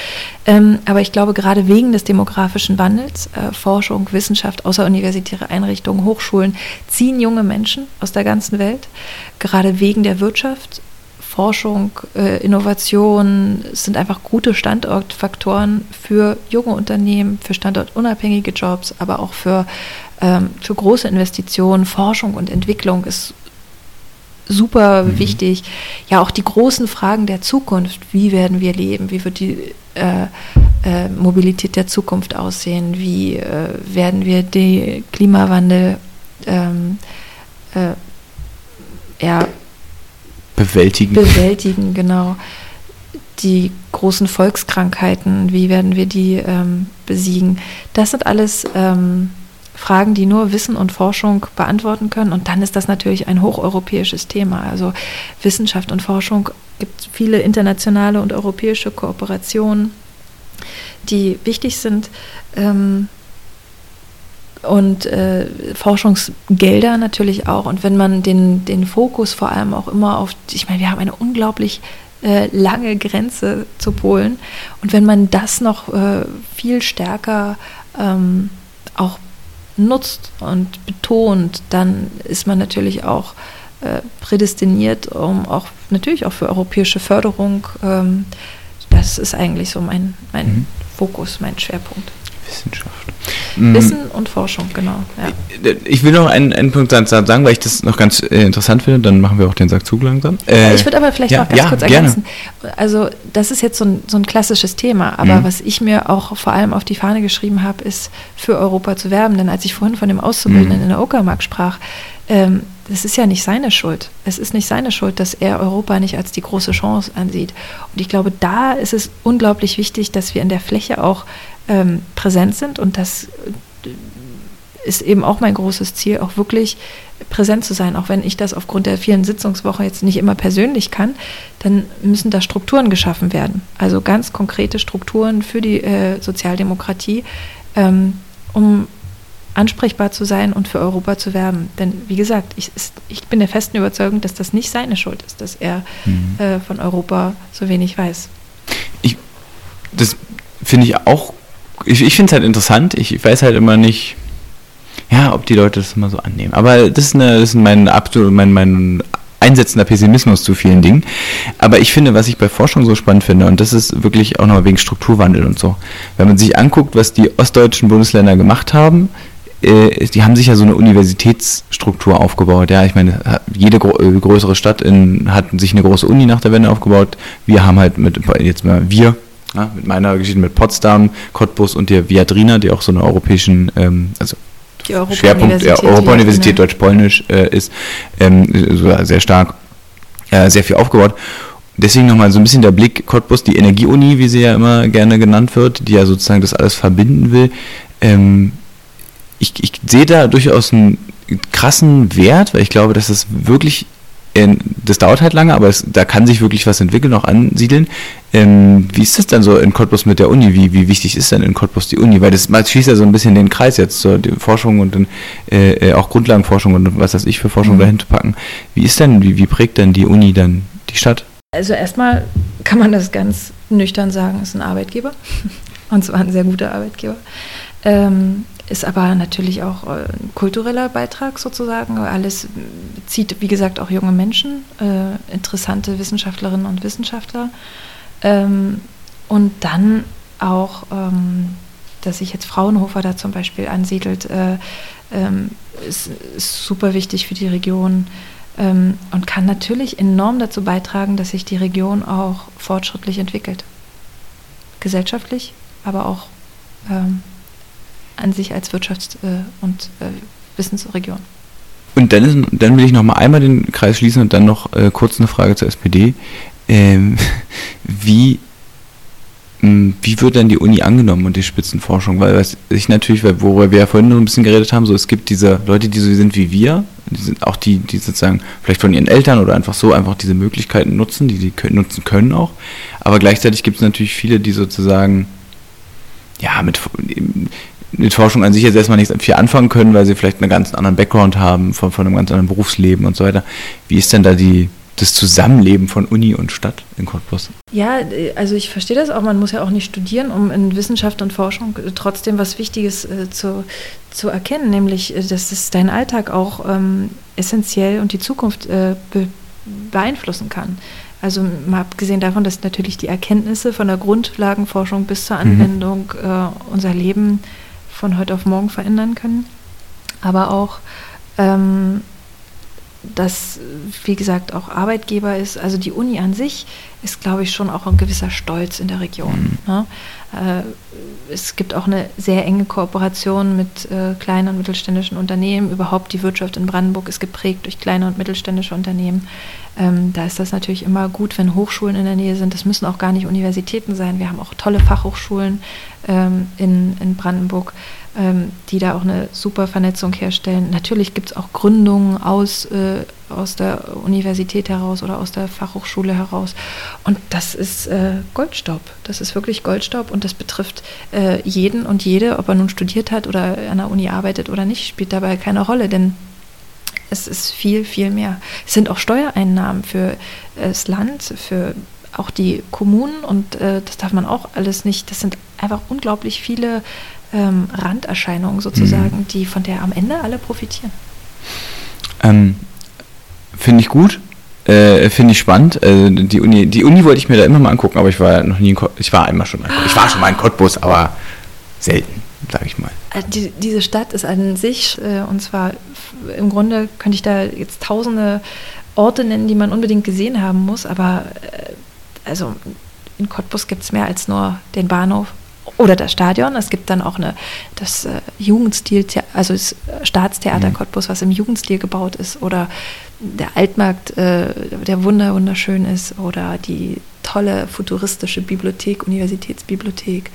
ähm, aber ich glaube gerade wegen des demografischen Wandels, äh, Forschung, Wissenschaft, außeruniversitäre Einrichtungen, Hochschulen ziehen junge Menschen aus der ganzen Welt, gerade wegen der Wirtschaft Forschung, äh, Innovation sind einfach gute Standortfaktoren für junge Unternehmen, für standortunabhängige Jobs, aber auch für, ähm, für große Investitionen. Forschung und Entwicklung ist super mhm. wichtig. Ja, auch die großen Fragen der Zukunft. Wie werden wir leben? Wie wird die äh, äh, Mobilität der Zukunft aussehen? Wie äh, werden wir den Klimawandel ähm, äh, ja, bewältigen. Bewältigen, genau. Die großen Volkskrankheiten, wie werden wir die ähm, besiegen? Das sind alles ähm, Fragen, die nur Wissen und Forschung beantworten können. Und dann ist das natürlich ein hocheuropäisches Thema. Also Wissenschaft und Forschung gibt viele internationale und europäische Kooperationen, die wichtig sind. Ähm, und äh, Forschungsgelder natürlich auch. Und wenn man den, den Fokus vor allem auch immer auf, ich meine, wir haben eine unglaublich äh, lange Grenze zu Polen. Und wenn man das noch äh, viel stärker ähm, auch nutzt und betont, dann ist man natürlich auch äh, prädestiniert, um auch natürlich auch für europäische Förderung. Ähm, das ist eigentlich so mein, mein mhm. Fokus, mein Schwerpunkt. Wissenschaft. Mhm. Wissen und Forschung, genau. Ja. Ich will noch einen, einen Punkt sagen, weil ich das noch ganz äh, interessant finde, dann machen wir auch den Sack zu langsam. Äh, ich würde aber vielleicht ja, noch ganz ja, kurz ergänzen. Gerne. Also das ist jetzt so ein, so ein klassisches Thema, aber mhm. was ich mir auch vor allem auf die Fahne geschrieben habe, ist für Europa zu werben. Denn als ich vorhin von dem Auszubildenden mhm. in der Uckermark sprach, ähm, das ist ja nicht seine Schuld. Es ist nicht seine Schuld, dass er Europa nicht als die große Chance ansieht. Und ich glaube, da ist es unglaublich wichtig, dass wir in der Fläche auch ähm, präsent sind und das äh, ist eben auch mein großes Ziel, auch wirklich präsent zu sein, auch wenn ich das aufgrund der vielen Sitzungswochen jetzt nicht immer persönlich kann, dann müssen da Strukturen geschaffen werden. Also ganz konkrete Strukturen für die äh, Sozialdemokratie, ähm, um ansprechbar zu sein und für Europa zu werben. Denn wie gesagt, ich, ist, ich bin der festen Überzeugung, dass das nicht seine Schuld ist, dass er mhm. äh, von Europa so wenig weiß. Ich das finde ich auch, ich, ich finde es halt interessant. Ich weiß halt immer nicht, ja, ob die Leute das immer so annehmen. Aber das ist, eine, das ist mein, mein, mein einsetzender Pessimismus zu vielen Dingen. Aber ich finde, was ich bei Forschung so spannend finde, und das ist wirklich auch noch wegen Strukturwandel und so, wenn man sich anguckt, was die ostdeutschen Bundesländer gemacht haben, äh, die haben sich ja so eine Universitätsstruktur aufgebaut. Ja, ich meine, jede äh, größere Stadt in, hat sich eine große Uni nach der Wende aufgebaut. Wir haben halt mit, jetzt mal wir, ja, mit meiner Geschichte mit Potsdam, Cottbus und der Viadrina, die auch so eine europäischen, ähm, also Die Europa Schwerpunkt der Europa-Universität Deutsch-Polnisch äh, ist, ähm, sehr stark, äh, sehr viel aufgebaut. Deswegen nochmal so ein bisschen der Blick, Cottbus, die Energieuni, wie sie ja immer gerne genannt wird, die ja sozusagen das alles verbinden will. Ähm, ich, ich sehe da durchaus einen krassen Wert, weil ich glaube, dass das wirklich, äh, das dauert halt lange, aber es, da kann sich wirklich was entwickeln, auch ansiedeln. Ähm, wie ist das denn so in Cottbus mit der Uni? Wie, wie wichtig ist denn in Cottbus die Uni? Weil das schließt ja so ein bisschen den Kreis jetzt zur Forschung und dann äh, äh, auch Grundlagenforschung und was weiß ich für Forschung Mhm. dahin zu packen. Wie ist denn, wie, wie prägt denn die Uni dann die Stadt? Also erstmal kann man das ganz nüchtern sagen, ist ein Arbeitgeber. Und zwar ein sehr guter Arbeitgeber. Ähm, ist aber natürlich auch äh, ein kultureller Beitrag sozusagen. Alles zieht, wie gesagt, auch junge Menschen, äh, interessante Wissenschaftlerinnen und Wissenschaftler. Ähm, und dann auch, ähm, dass sich jetzt Fraunhofer da zum Beispiel ansiedelt, äh, ähm, ist, ist super wichtig für die Region ähm, und kann natürlich enorm dazu beitragen, dass sich die Region auch fortschrittlich entwickelt. Gesellschaftlich, aber auch ähm, an sich als Wirtschafts- äh, und äh, Wissensregion. Und dann, ist, dann will ich noch mal einmal den Kreis schließen und dann noch äh, kurz eine Frage zur SPD. Ähm, wie, mh, wie wird denn die Uni angenommen und die Spitzenforschung? Weil was ich natürlich, weil- worüber wir ja vorhin noch ein bisschen geredet haben, so es gibt diese Leute, die so sind wie wir, die sind auch die, die sozusagen vielleicht von ihren Eltern oder einfach so einfach diese Möglichkeiten nutzen, die die können, nutzen können auch. Aber gleichzeitig gibt es natürlich viele, die sozusagen ja mit mit Forschung an sich jetzt erstmal nicht viel anfangen können, weil sie vielleicht einen ganz anderen Background haben, von, von einem ganz anderen Berufsleben und so weiter. Wie ist denn da die, das Zusammenleben von Uni und Stadt in Cottbus? Ja, äh, also ich verstehe das auch. Man muss ja auch nicht studieren, um in Wissenschaft und Forschung äh, trotzdem was Wichtiges äh, zu, zu erkennen, nämlich, äh, dass es deinen Alltag auch ähm, essentiell und die Zukunft äh, be beeinflussen kann. Also mal abgesehen davon, dass natürlich die Erkenntnisse von der Grundlagenforschung bis zur Anwendung äh, unser Leben von heute auf morgen verändern können, aber auch ähm, dass, wie gesagt, auch Arbeitgeber ist. Also die Uni an sich ist, glaube ich, schon auch ein gewisser Stolz in der Region. Ne? Äh, es gibt auch eine sehr enge Kooperation mit äh, kleinen und mittelständischen Unternehmen. Überhaupt die Wirtschaft in Brandenburg ist geprägt durch kleine und mittelständische Unternehmen. Ähm, da ist das natürlich immer gut, wenn Hochschulen in der Nähe sind. Das müssen auch gar nicht Universitäten sein. Wir haben auch tolle Fachhochschulen ähm, in, in Brandenburg ähm, die da auch eine super Vernetzung herstellen. Natürlich gibt es auch Gründungen aus, äh, aus der Universität heraus oder aus der Fachhochschule heraus. Und das ist äh, Goldstaub. Das ist wirklich Goldstaub und das betrifft äh, jeden und jede, ob er nun studiert hat oder an der Uni arbeitet oder nicht, spielt dabei keine Rolle, denn es ist viel, viel mehr. Es sind auch Steuereinnahmen für das Land, für auch die Kommunen und äh, das darf man auch alles nicht. Das sind einfach unglaublich viele ähm, Randerscheinungen sozusagen, Mhm. die von der am Ende alle profitieren. Ähm, Finde ich gut. Äh, Finde ich spannend. Äh, die, Uni, die Uni wollte ich mir da immer mal angucken, aber ich war noch nie in Cottbus. Ich war einmal schon. in- Ich war schon mal in Cottbus, aber selten, sage ich mal. Äh, Die, diese Stadt ist an sich, äh, und zwar im Grunde könnte ich da jetzt tausende Orte nennen, die man unbedingt gesehen haben muss, aber äh, also in Cottbus gibt es mehr als nur den Bahnhof oder das Stadion. Es gibt dann auch eine, das äh, Jugendstil, also das Staatstheater Mhm. Cottbus, was im Jugendstil gebaut ist, oder der Altmarkt, äh, der wunder wunderschön ist, oder die tolle futuristische Bibliothek, Universitätsbibliothek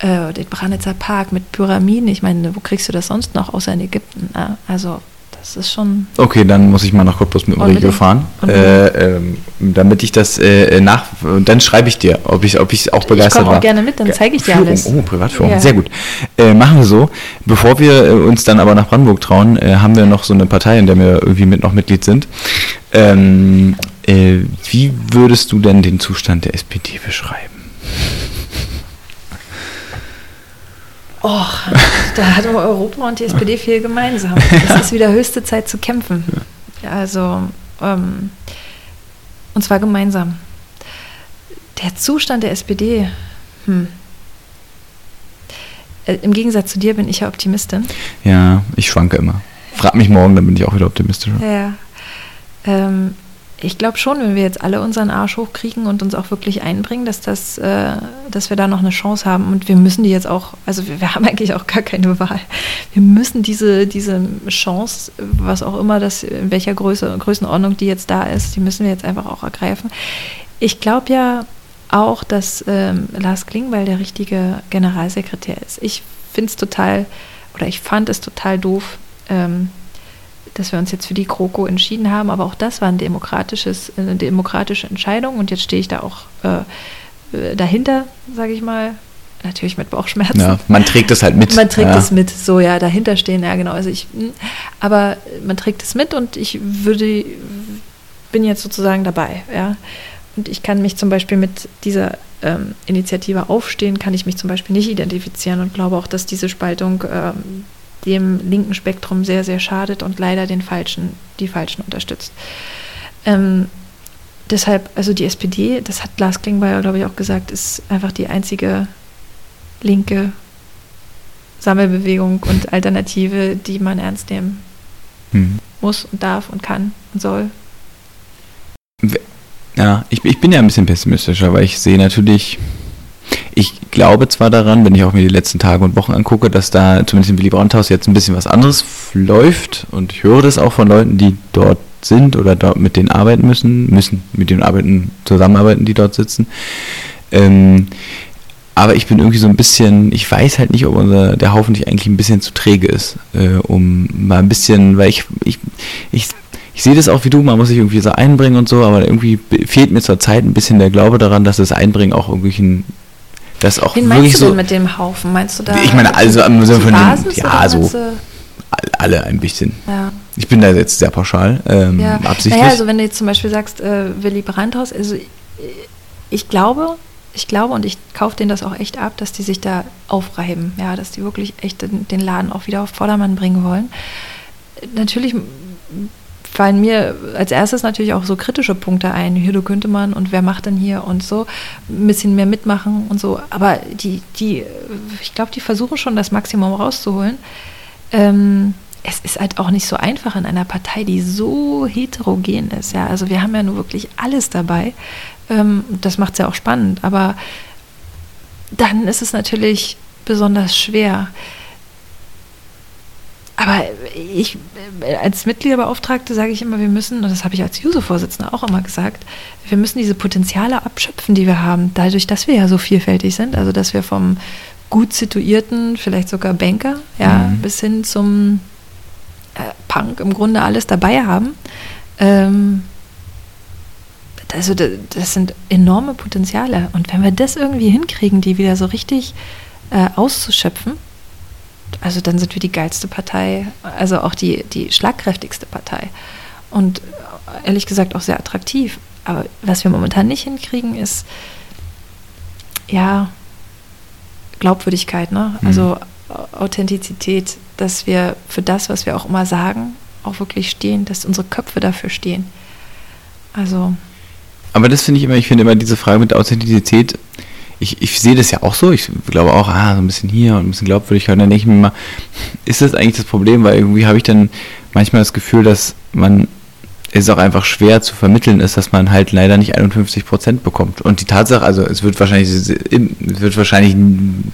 äh, den Branitzer Park mit Pyramiden. Ich meine, wo kriegst du das sonst noch außer in Ägypten? ne? Also das ist schon. Okay, dann muss ich mal nach Cottbus mit dem. Regio fahren, äh, ähm, damit ich das äh, nach. Und dann schreibe ich dir, ob ich, ob ich auch begeistert auch war. gerne mit, dann Ge- zeige ich dir Führung. alles. Oh, Privatführung, Ja. sehr gut. Äh, machen wir so. Bevor wir äh, uns dann aber nach Brandenburg trauen, äh, haben wir noch so eine Partei, in der wir irgendwie mit noch Mitglied sind. Ähm, äh, wie würdest du denn den Zustand der SPD beschreiben? Oh, da hat Europa und die SPD viel gemeinsam. Es ist wieder höchste Zeit zu kämpfen. Also, ähm, und zwar gemeinsam. Der Zustand der SPD, hm. Äh, Im Gegensatz zu dir bin ich ja Optimistin. Ja, ich schwanke immer. Frag mich morgen, dann bin ich auch wieder optimistischer. Ja. Ähm, ich glaube schon, wenn wir jetzt alle unseren Arsch hochkriegen und uns auch wirklich einbringen, dass, das, äh, dass wir da noch eine Chance haben. Und wir müssen die jetzt auch, also wir, wir, haben eigentlich auch gar keine Wahl. Wir müssen diese, diese Chance, was auch immer das, in welcher Größe, Größenordnung die jetzt da ist, die müssen wir jetzt einfach auch ergreifen. Ich glaube ja auch, dass ähm, Lars Klingbeil der richtige Generalsekretär ist. Ich finde es total, oder ich fand es total doof, ähm, dass wir uns jetzt für die GroKo entschieden haben. Aber auch das war ein demokratisches, eine demokratische Entscheidung und jetzt stehe ich da auch äh, dahinter, sage ich mal. Natürlich mit Bauchschmerzen. Ja, man trägt es halt mit. Man trägt ja. es mit, so ja, dahinter stehen, ja genau. Also ich, hm, aber man trägt es mit und ich würde, bin jetzt sozusagen dabei, ja. Und ich kann mich zum Beispiel mit dieser ähm, Initiative Aufstehen, kann ich mich zum Beispiel nicht identifizieren und glaube auch, dass diese Spaltung ähm, dem linken Spektrum sehr, sehr schadet und leider den Falschen, die Falschen unterstützt. Ähm, deshalb, also die SPD, das hat Lars Klingbeil, glaube ich, auch gesagt, ist einfach die einzige linke Sammelbewegung und Alternative, die man ernst nehmen hm. muss und darf und kann und soll. Ja, ich, ich bin ja ein bisschen pessimistischer, weil ich sehe natürlich, ich glaube zwar daran, wenn ich auch mir die letzten Tage und Wochen angucke, dass da zumindest im Willy Brandt-Haus jetzt ein bisschen was anderes läuft und ich höre das auch von Leuten, die dort sind oder dort mit denen arbeiten müssen, müssen mit denen arbeiten, zusammenarbeiten, die dort sitzen. Ähm, aber ich bin irgendwie so ein bisschen, ich weiß halt nicht, ob unser, der Haufen nicht eigentlich ein bisschen zu träge ist, äh, um mal ein bisschen, weil ich, ich, ich, ich sehe das auch wie du, man muss sich irgendwie so einbringen und so, aber irgendwie fehlt mir zur Zeit ein bisschen der Glaube daran, dass das Einbringen auch irgendwie ein das auch Wen wirklich meinst du so. denn mit dem Haufen? Meinst du da? Ich meine, also im Sinne von Basis, den, ja, so alle ein bisschen. ja. Ich bin da jetzt sehr pauschal, ähm, Ja. absichtlich. Naja, also wenn du jetzt zum Beispiel sagst, äh, Willy Brandt-Haus, also ich, ich glaube, ich glaube und ich kaufe denen das auch echt ab, dass die sich da aufreiben, ja, dass die wirklich echt den, den Laden auch wieder auf Vordermann bringen wollen. Natürlich fallen mir als erstes natürlich auch so kritische Punkte ein. Hier, du könnte man und wer macht denn hier und so. Ein bisschen mehr mitmachen und so. Aber die, die, ich glaube, die versuchen schon das Maximum rauszuholen. Ähm, es ist halt auch nicht so einfach in einer Partei, die so heterogen ist. Ja, also wir haben ja nur wirklich alles dabei. Ähm, das macht es ja auch spannend. Aber dann ist es natürlich besonders schwer. Aber ich als Mitgliederbeauftragte sage ich immer, wir müssen, und das habe ich als Juso-Vorsitzende auch immer gesagt, wir müssen diese Potenziale abschöpfen, die wir haben, dadurch, dass wir ja so vielfältig sind, also dass wir vom gut situierten, vielleicht sogar Banker, ja, Mhm. bis hin zum äh, Punk im Grunde alles dabei haben. Ähm, also das, das sind enorme Potenziale. Und wenn wir das irgendwie hinkriegen, die wieder so richtig äh, auszuschöpfen, also dann sind wir die geilste Partei, also auch die, die schlagkräftigste Partei. Und ehrlich gesagt auch sehr attraktiv. Aber was wir momentan nicht hinkriegen, ist ja Glaubwürdigkeit, ne? Mhm. Also Authentizität, dass wir für das, was wir auch immer sagen, auch wirklich stehen, dass unsere Köpfe dafür stehen. Also Aber das finde ich immer, ich finde immer diese Frage mit Authentizität, ich, ich sehe das ja auch so, ich glaube auch, ah, so ein bisschen hier und ein bisschen Glaubwürdigkeit, und dann denke ich mir immer, ist das eigentlich das Problem, weil irgendwie habe ich dann manchmal das Gefühl, dass man es auch einfach schwer zu vermitteln ist, dass man halt leider nicht 51 Prozent bekommt. Und die Tatsache, also es wird wahrscheinlich, es wird wahrscheinlich,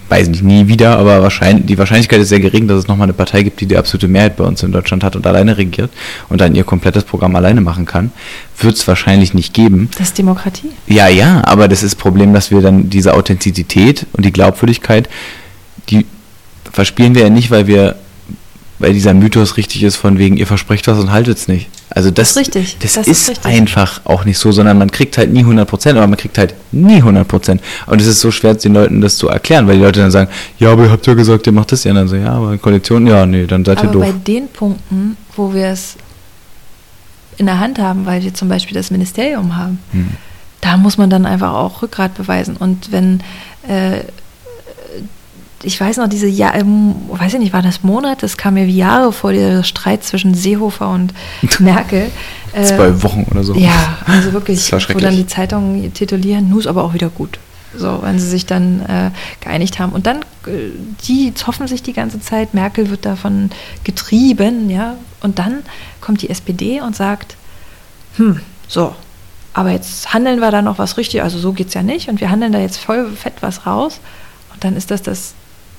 weiß nicht, nie wieder, aber wahrscheinlich, die Wahrscheinlichkeit ist sehr gering, dass es nochmal eine Partei gibt, die die absolute Mehrheit bei uns in Deutschland hat und alleine regiert und dann ihr komplettes Programm alleine machen kann. Wird es wahrscheinlich nicht geben. das ist Demokratie. Ja, ja, aber das ist das Problem, dass wir dann diese Authentizität und die Glaubwürdigkeit, die verspielen wir ja nicht, weil wir, weil dieser Mythos richtig ist, von wegen, ihr versprecht was und haltet es nicht. Also das, Das ist richtig. das, Das ist, richtig. einfach auch nicht so, sondern man kriegt halt nie 100 Prozent, aber man kriegt halt nie 100 Prozent. Und es ist so schwer, den Leuten das zu erklären, weil die Leute dann sagen, ja, aber ihr habt ja gesagt, ihr macht das ja. Und dann so, ja, aber Koalition, ja, nee, dann seid ihr Aber doof. bei den Punkten, wo wir es in der Hand haben, weil wir zum Beispiel das Ministerium haben, Hm. da muss man dann einfach auch Rückgrat beweisen. Und wenn äh, ich weiß noch, diese, ja, ähm, weiß ich nicht, war das Monat? Das kam mir wie Jahre vor, der Streit zwischen Seehofer und Merkel. Äh, Zwei Wochen oder so. Ja, also wirklich, wo dann die Zeitungen titulieren, nu ist aber auch wieder gut. So, wenn sie sich dann äh, geeinigt haben. Und dann, äh, die zoffen sich die ganze Zeit, Merkel wird davon getrieben, ja. Und dann kommt die SPD und sagt, hm, so, aber jetzt handeln wir da noch was richtig, also so geht es ja nicht. Und wir handeln da jetzt voll fett was raus. Und dann ist das das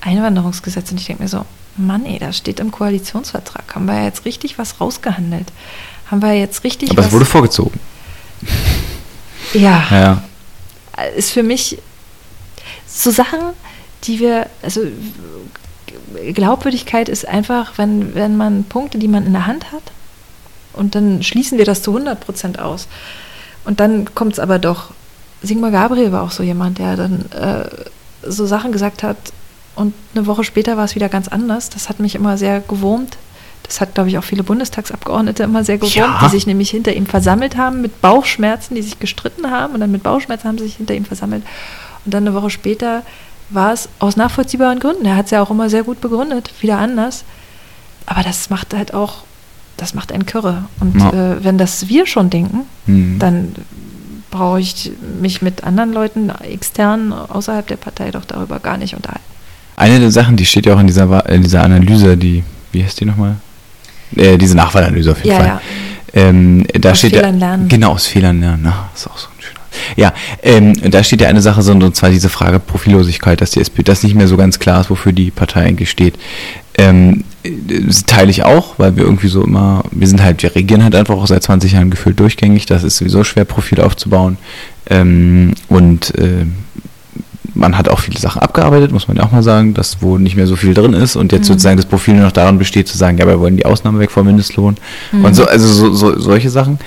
Einwanderungsgesetz. Und ich denke mir so, Mann, ey, das steht im Koalitionsvertrag. Haben wir ja jetzt richtig was rausgehandelt. Haben wir jetzt richtig Aber was. es wurde vorgezogen. ja, Ja, ja. ist für mich so Sachen, die wir, also Glaubwürdigkeit ist einfach, wenn, wenn man Punkte, die man in der Hand hat, und dann schließen wir das zu 100 Prozent aus. Und dann kommt es aber doch. Sigmar Gabriel war auch so jemand, der dann äh, so Sachen gesagt hat und eine Woche später war es wieder ganz anders. Das hat mich immer sehr gewurmt. Das hat, glaube ich, auch viele Bundestagsabgeordnete immer sehr gewurmt, Ja. die sich nämlich hinter ihm versammelt haben mit Bauchschmerzen, die sich gestritten haben und dann mit Bauchschmerzen haben sie sich hinter ihm versammelt. Und dann eine Woche später war es aus nachvollziehbaren Gründen. Er hat es ja auch immer sehr gut begründet, wieder anders. Aber das macht halt auch, das macht einen Kürre. Und Ja. äh, wenn das wir schon denken, Hm. dann brauche ich mich mit anderen Leuten extern außerhalb der Partei doch darüber gar nicht unterhalten. Eine der Sachen, die steht ja auch in dieser, in dieser Analyse, die, wie heißt die nochmal? Äh, diese Nachwahlanalyse auf jeden Ja, Fall. ja. Ähm, da Aus steht Fehlern ja, lernen. Genau, aus Fehlern lernen. Na, ist auch so ein schöner. Ja, ähm, da steht ja eine Sache, so, und zwar diese Frage Profillosigkeit, dass die SPD, dass nicht mehr so ganz klar ist, wofür die Partei eigentlich steht. Ähm, äh, das teile ich auch, weil wir irgendwie so immer, wir sind halt, wir regieren halt einfach auch seit 20 Jahren gefühlt durchgängig. Das ist sowieso schwer, Profil aufzubauen. Ähm, und äh, man hat auch viele Sachen abgearbeitet, muss man ja auch mal sagen, dass wo nicht mehr so viel drin ist und jetzt sozusagen das Profil nur noch daran besteht, zu sagen, ja, wir wollen die Ausnahme weg vom Mindestlohn und so, also so, so, solche Sachen.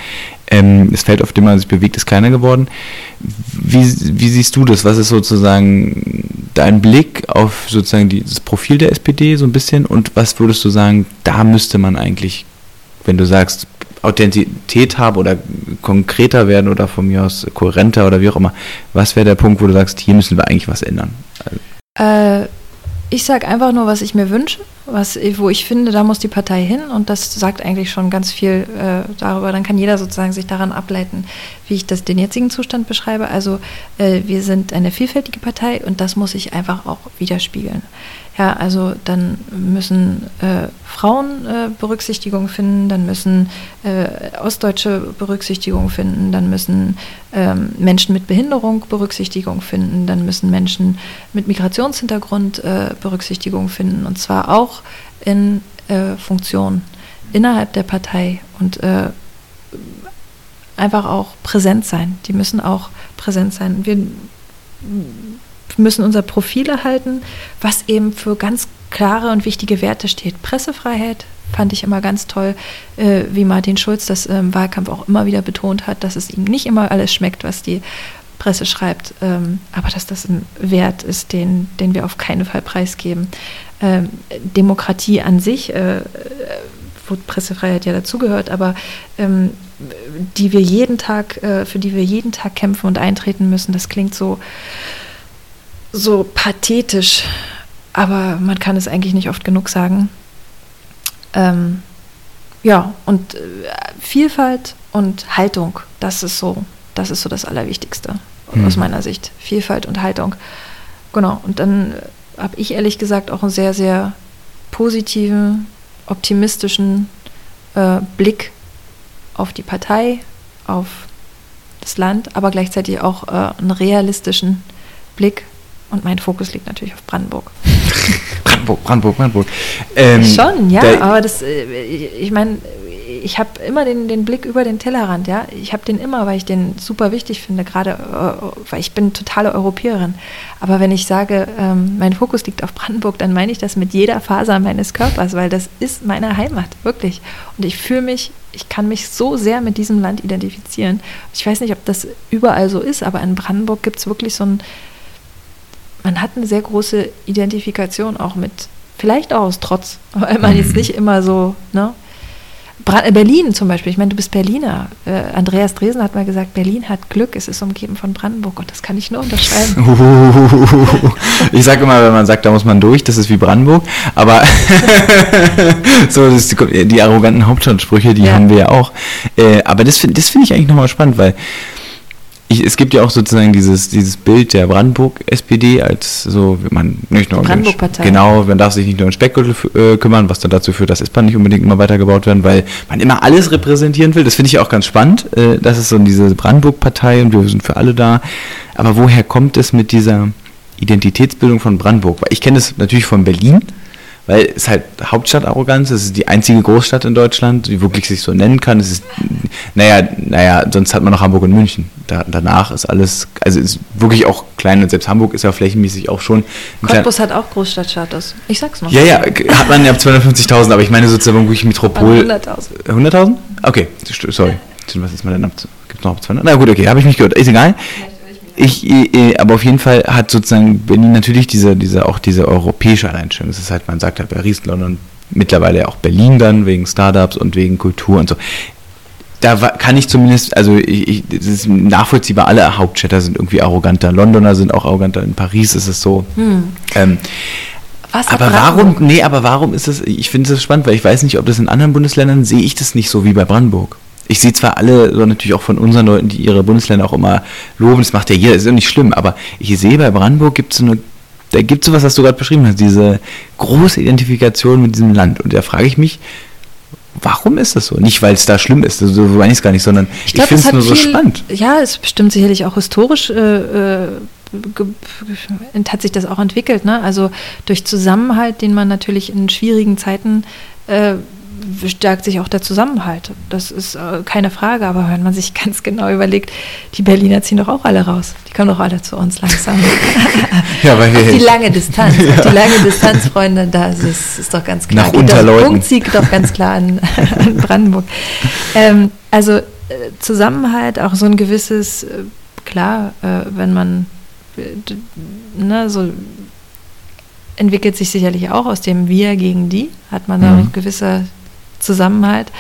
Ähm, das Feld, auf dem man sich bewegt, ist kleiner geworden. Wie, wie siehst du das? Was ist sozusagen dein Blick auf sozusagen die, das Profil der SPD so ein bisschen und was würdest du sagen, da müsste man eigentlich, wenn du sagst, Authentizität haben oder konkreter werden oder von mir aus kohärenter oder wie auch immer, was wäre der Punkt, wo du sagst, hier müssen wir eigentlich was ändern? Äh, ich sage einfach nur, was ich mir wünsche, was, wo ich finde, da muss die Partei hin und das sagt eigentlich schon ganz viel äh, darüber. Dann kann jeder sozusagen sich daran ableiten, wie ich das, den jetzigen Zustand beschreibe. Also äh, wir sind eine vielfältige Partei und das muss sich einfach auch widerspiegeln. Ja, also dann müssen äh, Frauen äh, Berücksichtigung finden, dann müssen äh, Ostdeutsche Berücksichtigung finden, dann müssen ähm, Menschen mit Behinderung Berücksichtigung finden, dann müssen Menschen mit Migrationshintergrund äh, Berücksichtigung finden und zwar auch in äh, Funktionen innerhalb der Partei und äh, einfach auch präsent sein. Die müssen auch präsent sein. Wir müssen unser Profil erhalten, was eben für ganz klare und wichtige Werte steht. Pressefreiheit fand ich immer ganz toll, äh, wie Martin Schulz das im Wahlkampf auch immer wieder betont hat, dass es ihm nicht immer alles schmeckt, was die Presse schreibt, ähm, aber dass das ein Wert ist, den, den wir auf keinen Fall preisgeben. Ähm, Demokratie an sich, äh, wo Pressefreiheit ja dazugehört, aber ähm, die wir jeden Tag, äh, für die wir jeden Tag kämpfen und eintreten müssen, das klingt so, so pathetisch, aber man kann es eigentlich nicht oft genug sagen. Ähm, ja, und äh, Vielfalt und Haltung, das ist so, das ist so das Allerwichtigste Mhm. aus meiner Sicht. Vielfalt und Haltung. Genau. Und dann habe ich ehrlich gesagt auch einen sehr, sehr positiven, optimistischen äh, Blick auf die Partei, auf das Land, aber gleichzeitig auch äh, einen realistischen Blick. Und mein Fokus liegt natürlich auf Brandenburg. Brandenburg, Brandenburg, Brandenburg. Ähm, Schon, ja, da- aber das, äh, ich meine, ich habe immer den, den Blick über den Tellerrand, ja. Ich habe den immer, weil ich den super wichtig finde, gerade äh, weil ich bin totale Europäerin. Aber wenn ich sage, ähm, mein Fokus liegt auf Brandenburg, dann meine ich das mit jeder Faser meines Körpers, weil das ist meine Heimat, wirklich. Und ich fühle mich, ich kann mich so sehr mit diesem Land identifizieren. Ich weiß nicht, ob das überall so ist, aber in Brandenburg gibt es wirklich so ein, man hat eine sehr große Identifikation auch mit, vielleicht auch aus Trotz, weil man jetzt nicht immer so, ne? Berlin zum Beispiel, ich meine, du bist Berliner. Äh, Andreas Dresen hat mal gesagt, Berlin hat Glück, es ist umgeben von Brandenburg und das kann ich nur unterschreiben. Ich sage immer, wenn man sagt, da muss man durch, das ist wie Brandenburg. Aber so, die, die arroganten Hauptstadtsprüche, die Ja. haben wir ja auch. Äh, aber das finde das find ich eigentlich nochmal spannend, weil ich, es gibt ja auch sozusagen dieses, dieses Bild der Brandenburg-SPD als so, man nicht nur um. Genau, man darf sich nicht nur um Speckgürtel äh, kümmern, was dann dazu führt, dass S-Bahn nicht unbedingt immer weitergebaut werden, weil man immer alles repräsentieren will. Das finde ich auch ganz spannend. Äh, das ist so diese Brandenburg-Partei und wir sind für alle da. Aber woher kommt es mit dieser Identitätsbildung von Brandenburg? Weil ich kenne es natürlich von Berlin, weil es halt Hauptstadtarroganz, es ist die einzige Großstadt in Deutschland, die wirklich sich so nennen kann. Es ist, naja, naja, sonst hat man noch Hamburg und München. Da, danach ist alles, also ist wirklich auch klein und selbst Hamburg ist ja flächenmäßig auch schon klein- Cottbus hat auch Großstadtstatus. Ich sag's noch. ja, ja, hat man ja ab 250.000, aber ich meine sozusagen wirklich Metropol. 100.000. 100.000? Okay, sorry. Was ist mal denn ab? Gibt noch ab 200? Na gut, okay, habe ich mich gehört. Ist egal. Ich, äh, aber auf jeden Fall hat sozusagen Berlin natürlich diese, diese, auch diese europäische Alleinstellung. Das ist halt, man sagt halt Paris, London, mittlerweile auch Berlin dann, wegen Startups und wegen Kultur und so. Da kann ich zumindest, also ich, ich, das ist nachvollziehbar, alle Hauptstädter sind irgendwie arroganter. Londoner sind auch arroganter. In Paris ist es so. Ähm, Was aber warum, nee, aber warum ist das, ich finde das spannend, weil ich weiß nicht, ob das in anderen Bundesländern, sehe ich das nicht so wie bei Brandenburg. Ich sehe zwar alle, so natürlich auch von unseren Leuten, die ihre Bundesländer auch immer loben, das macht ja jeder, ist ja nicht schlimm, aber ich sehe bei Brandenburg gibt es so eine, da gibt es sowas, was du gerade beschrieben hast, diese große Identifikation mit diesem Land. Und da frage ich mich, warum ist das so? Nicht, weil es da schlimm ist, so meine ich es gar nicht, sondern ich, glaub, finde das es nur so viel- spannend. Ja, es ist bestimmt sicherlich auch historisch äh, äh, hat sich das auch entwickelt. Ne? Also durch Zusammenhalt, den man natürlich in schwierigen Zeiten äh, stärkt sich auch der Zusammenhalt. Das ist äh, keine Frage, aber wenn man sich ganz genau überlegt, die Berliner ziehen doch auch alle raus. Die kommen doch alle zu uns langsam. Ja, weil Auf die lange Distanz, auf die lange Distanz, Freunde, das ist, ist doch ganz klar. Nach Geht Unterleuten. Punktsieg doch ganz klar an, an Brandenburg. Ähm, also äh, Zusammenhalt, auch so ein gewisses, äh, klar, äh, wenn man, äh, ne, so entwickelt sich sicherlich auch aus dem Wir gegen die, hat man da Mhm. ein gewisser Zusammenhalt.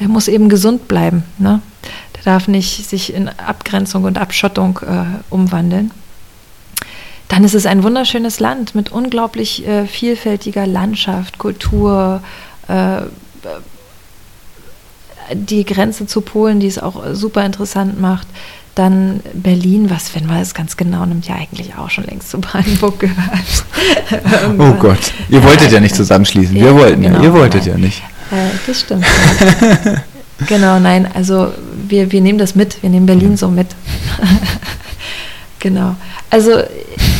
Der muss eben gesund bleiben. Ne? Der darf nicht sich in Abgrenzung und Abschottung äh, umwandeln. Dann ist es ein wunderschönes Land mit unglaublich äh, vielfältiger Landschaft, Kultur, äh, die Grenze zu Polen, die es auch äh, super interessant macht. Dann Berlin, was, wenn man es ganz genau nimmt, ja eigentlich auch schon längst zu Brandenburg gehört. Oh. Gott, ihr wolltet ja nicht zusammenschließen. Wir Ja, wollten ja, genau. ihr wolltet ja Nein. nicht. Äh, das stimmt. ja. genau, nein, also wir, wir nehmen das mit, wir nehmen Berlin so mit. genau. Also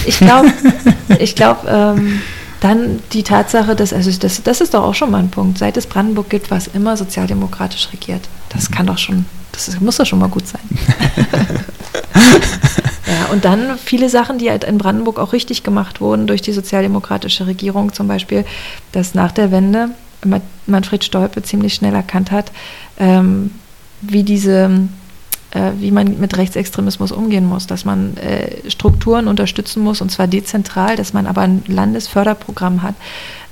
ich glaube, ich glaube, ähm, dann die Tatsache, dass, also das, das ist doch auch schon mal ein Punkt, seit es Brandenburg gibt, war es immer sozialdemokratisch regiert. Das kann doch schon, das ist, muss doch schon mal gut sein. Ja, und dann viele Sachen, die halt in Brandenburg auch richtig gemacht wurden durch die sozialdemokratische Regierung, zum Beispiel, dass nach der Wende Manfred Stolpe ziemlich schnell erkannt hat, ähm, wie diese, äh, wie man mit Rechtsextremismus umgehen muss, dass man äh, Strukturen unterstützen muss und zwar dezentral, dass man aber ein Landesförderprogramm hat,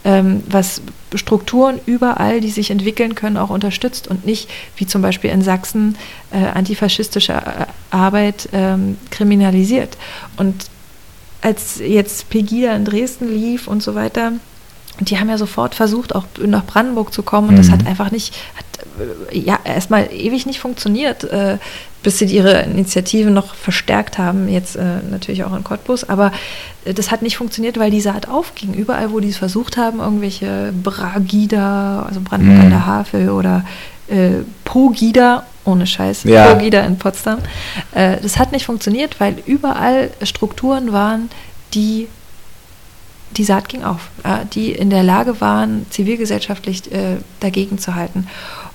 ähm, was Strukturen überall, die sich entwickeln können, auch unterstützt und nicht wie zum Beispiel in Sachsen äh, antifaschistische äh, Arbeit ähm, kriminalisiert. Und als jetzt Pegida in Dresden lief und so weiter, und die haben ja sofort versucht, auch nach Brandenburg zu kommen und das Mhm. hat einfach nicht, hat äh, ja erstmal ewig nicht funktioniert, äh, bis sie ihre Initiative noch verstärkt haben, jetzt äh, natürlich auch in Cottbus, aber äh, das hat nicht funktioniert, weil die Saat aufging. Überall, wo die es versucht haben, irgendwelche Bragida, also Brandenburg Mhm. an der Havel oder äh, Pogida, ohne Scheiß, Ja. Pogida in Potsdam, äh, das hat nicht funktioniert, weil überall Strukturen waren, die die Saat ging auf, äh, die in der Lage waren, zivilgesellschaftlich äh, dagegen zu halten.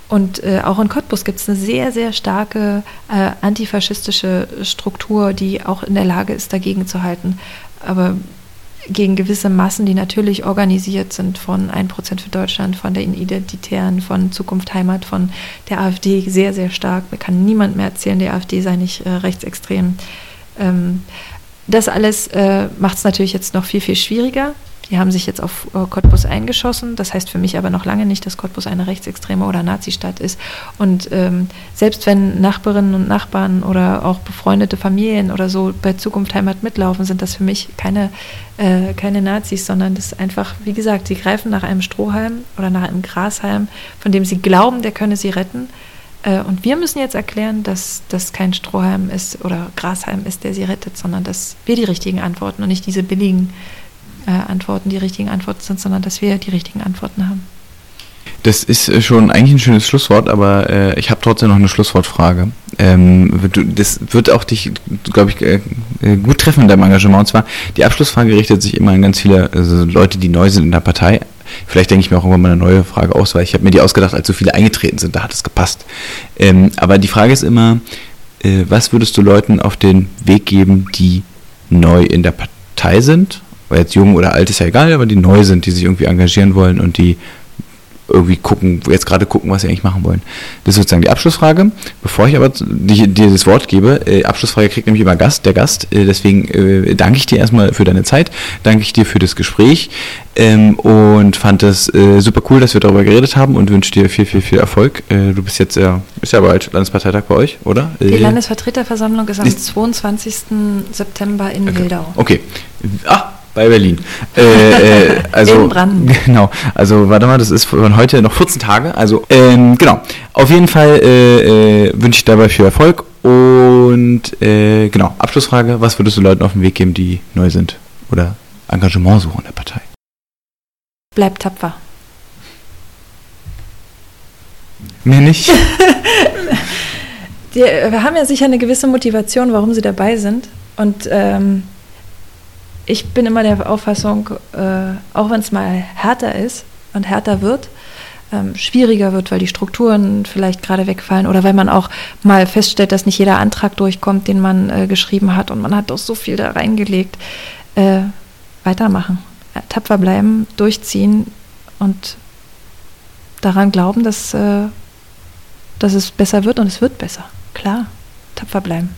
Und äh, auch in Cottbus gibt es eine sehr, sehr starke äh, antifaschistische Struktur, die auch in der Lage ist, dagegen zu halten. Aber gegen gewisse Massen, die natürlich organisiert sind von 1% für Deutschland, von der Identitären, von Zukunft Heimat, von der AfD sehr, sehr stark. Mir kann niemand mehr erzählen, die AfD sei nicht äh, rechtsextrem. Ähm, das alles äh, macht es natürlich jetzt noch viel, viel schwieriger. Die haben sich jetzt auf äh, Cottbus eingeschossen. Das heißt für mich aber noch lange nicht, dass Cottbus eine rechtsextreme oder Nazistadt ist. Und ähm, selbst wenn Nachbarinnen und Nachbarn oder auch befreundete Familien oder so bei Zukunft Heimat mitlaufen, sind das für mich keine, äh, keine Nazis, sondern das ist einfach, wie gesagt, sie greifen nach einem Strohhalm oder nach einem Grashalm, von dem sie glauben, der könne sie retten. Äh, und wir müssen jetzt erklären, dass das kein Strohhalm ist oder Grashalm ist, der sie rettet, sondern dass wir die richtigen Antworten und nicht diese billigen äh, Antworten die richtigen Antworten sind, sondern dass wir die richtigen Antworten haben. Das ist äh, schon eigentlich ein schönes Schlusswort, aber äh, ich habe trotzdem noch eine Schlusswortfrage. Ähm, das wird auch dich, glaube ich, äh, äh, gut treffen in deinem Engagement. Und zwar, die Abschlussfrage richtet sich immer an ganz viele also Leute, die neu sind in der Partei. Vielleicht denke ich mir auch irgendwann mal eine neue Frage aus, weil ich habe mir die ausgedacht, als so viele eingetreten sind, da hat es gepasst. Ähm, aber die Frage ist immer, äh, was würdest du Leuten auf den Weg geben, die neu in der Partei sind weil jetzt jung oder alt ist ja egal, aber die neu sind, die sich irgendwie engagieren wollen und die irgendwie gucken, jetzt gerade gucken, was sie eigentlich machen wollen. Das ist sozusagen die Abschlussfrage. Bevor ich aber dir das Wort gebe, äh, Abschlussfrage kriegt nämlich immer Gast, der Gast. Äh, deswegen äh, danke ich dir erstmal für deine Zeit, danke ich dir für das Gespräch ähm, und fand es äh, super cool, dass wir darüber geredet haben und wünsche dir viel, viel, viel Erfolg. Äh, du bist jetzt, ja, ist ja bald Landesparteitag bei euch, oder? Die Landesvertreterversammlung ist am ist 22. September in okay. Wildau. Okay. Ah, bei Berlin. Äh, äh, also, In Brandenburg. Genau. Also, warte mal, das ist von heute noch 14 Tage. Also, ähm, genau. Auf jeden Fall äh, äh, wünsche ich dabei viel Erfolg. Und äh, genau, Abschlussfrage: Was würdest du Leuten auf den Weg geben, die neu sind oder Engagement suchen in der Partei? Bleibt tapfer. Mehr nicht. Die, wir haben ja sicher eine gewisse Motivation, warum sie dabei sind. Und ähm, ich bin immer der Auffassung, äh, auch wenn es mal härter ist und härter wird, ähm, schwieriger wird, weil die Strukturen vielleicht gerade wegfallen oder weil man auch mal feststellt, dass nicht jeder Antrag durchkommt, den man äh, geschrieben hat und man hat doch so viel da reingelegt. Äh, weitermachen, tapfer bleiben, durchziehen und daran glauben, dass, äh, dass es besser wird und es wird besser. Klar, tapfer bleiben.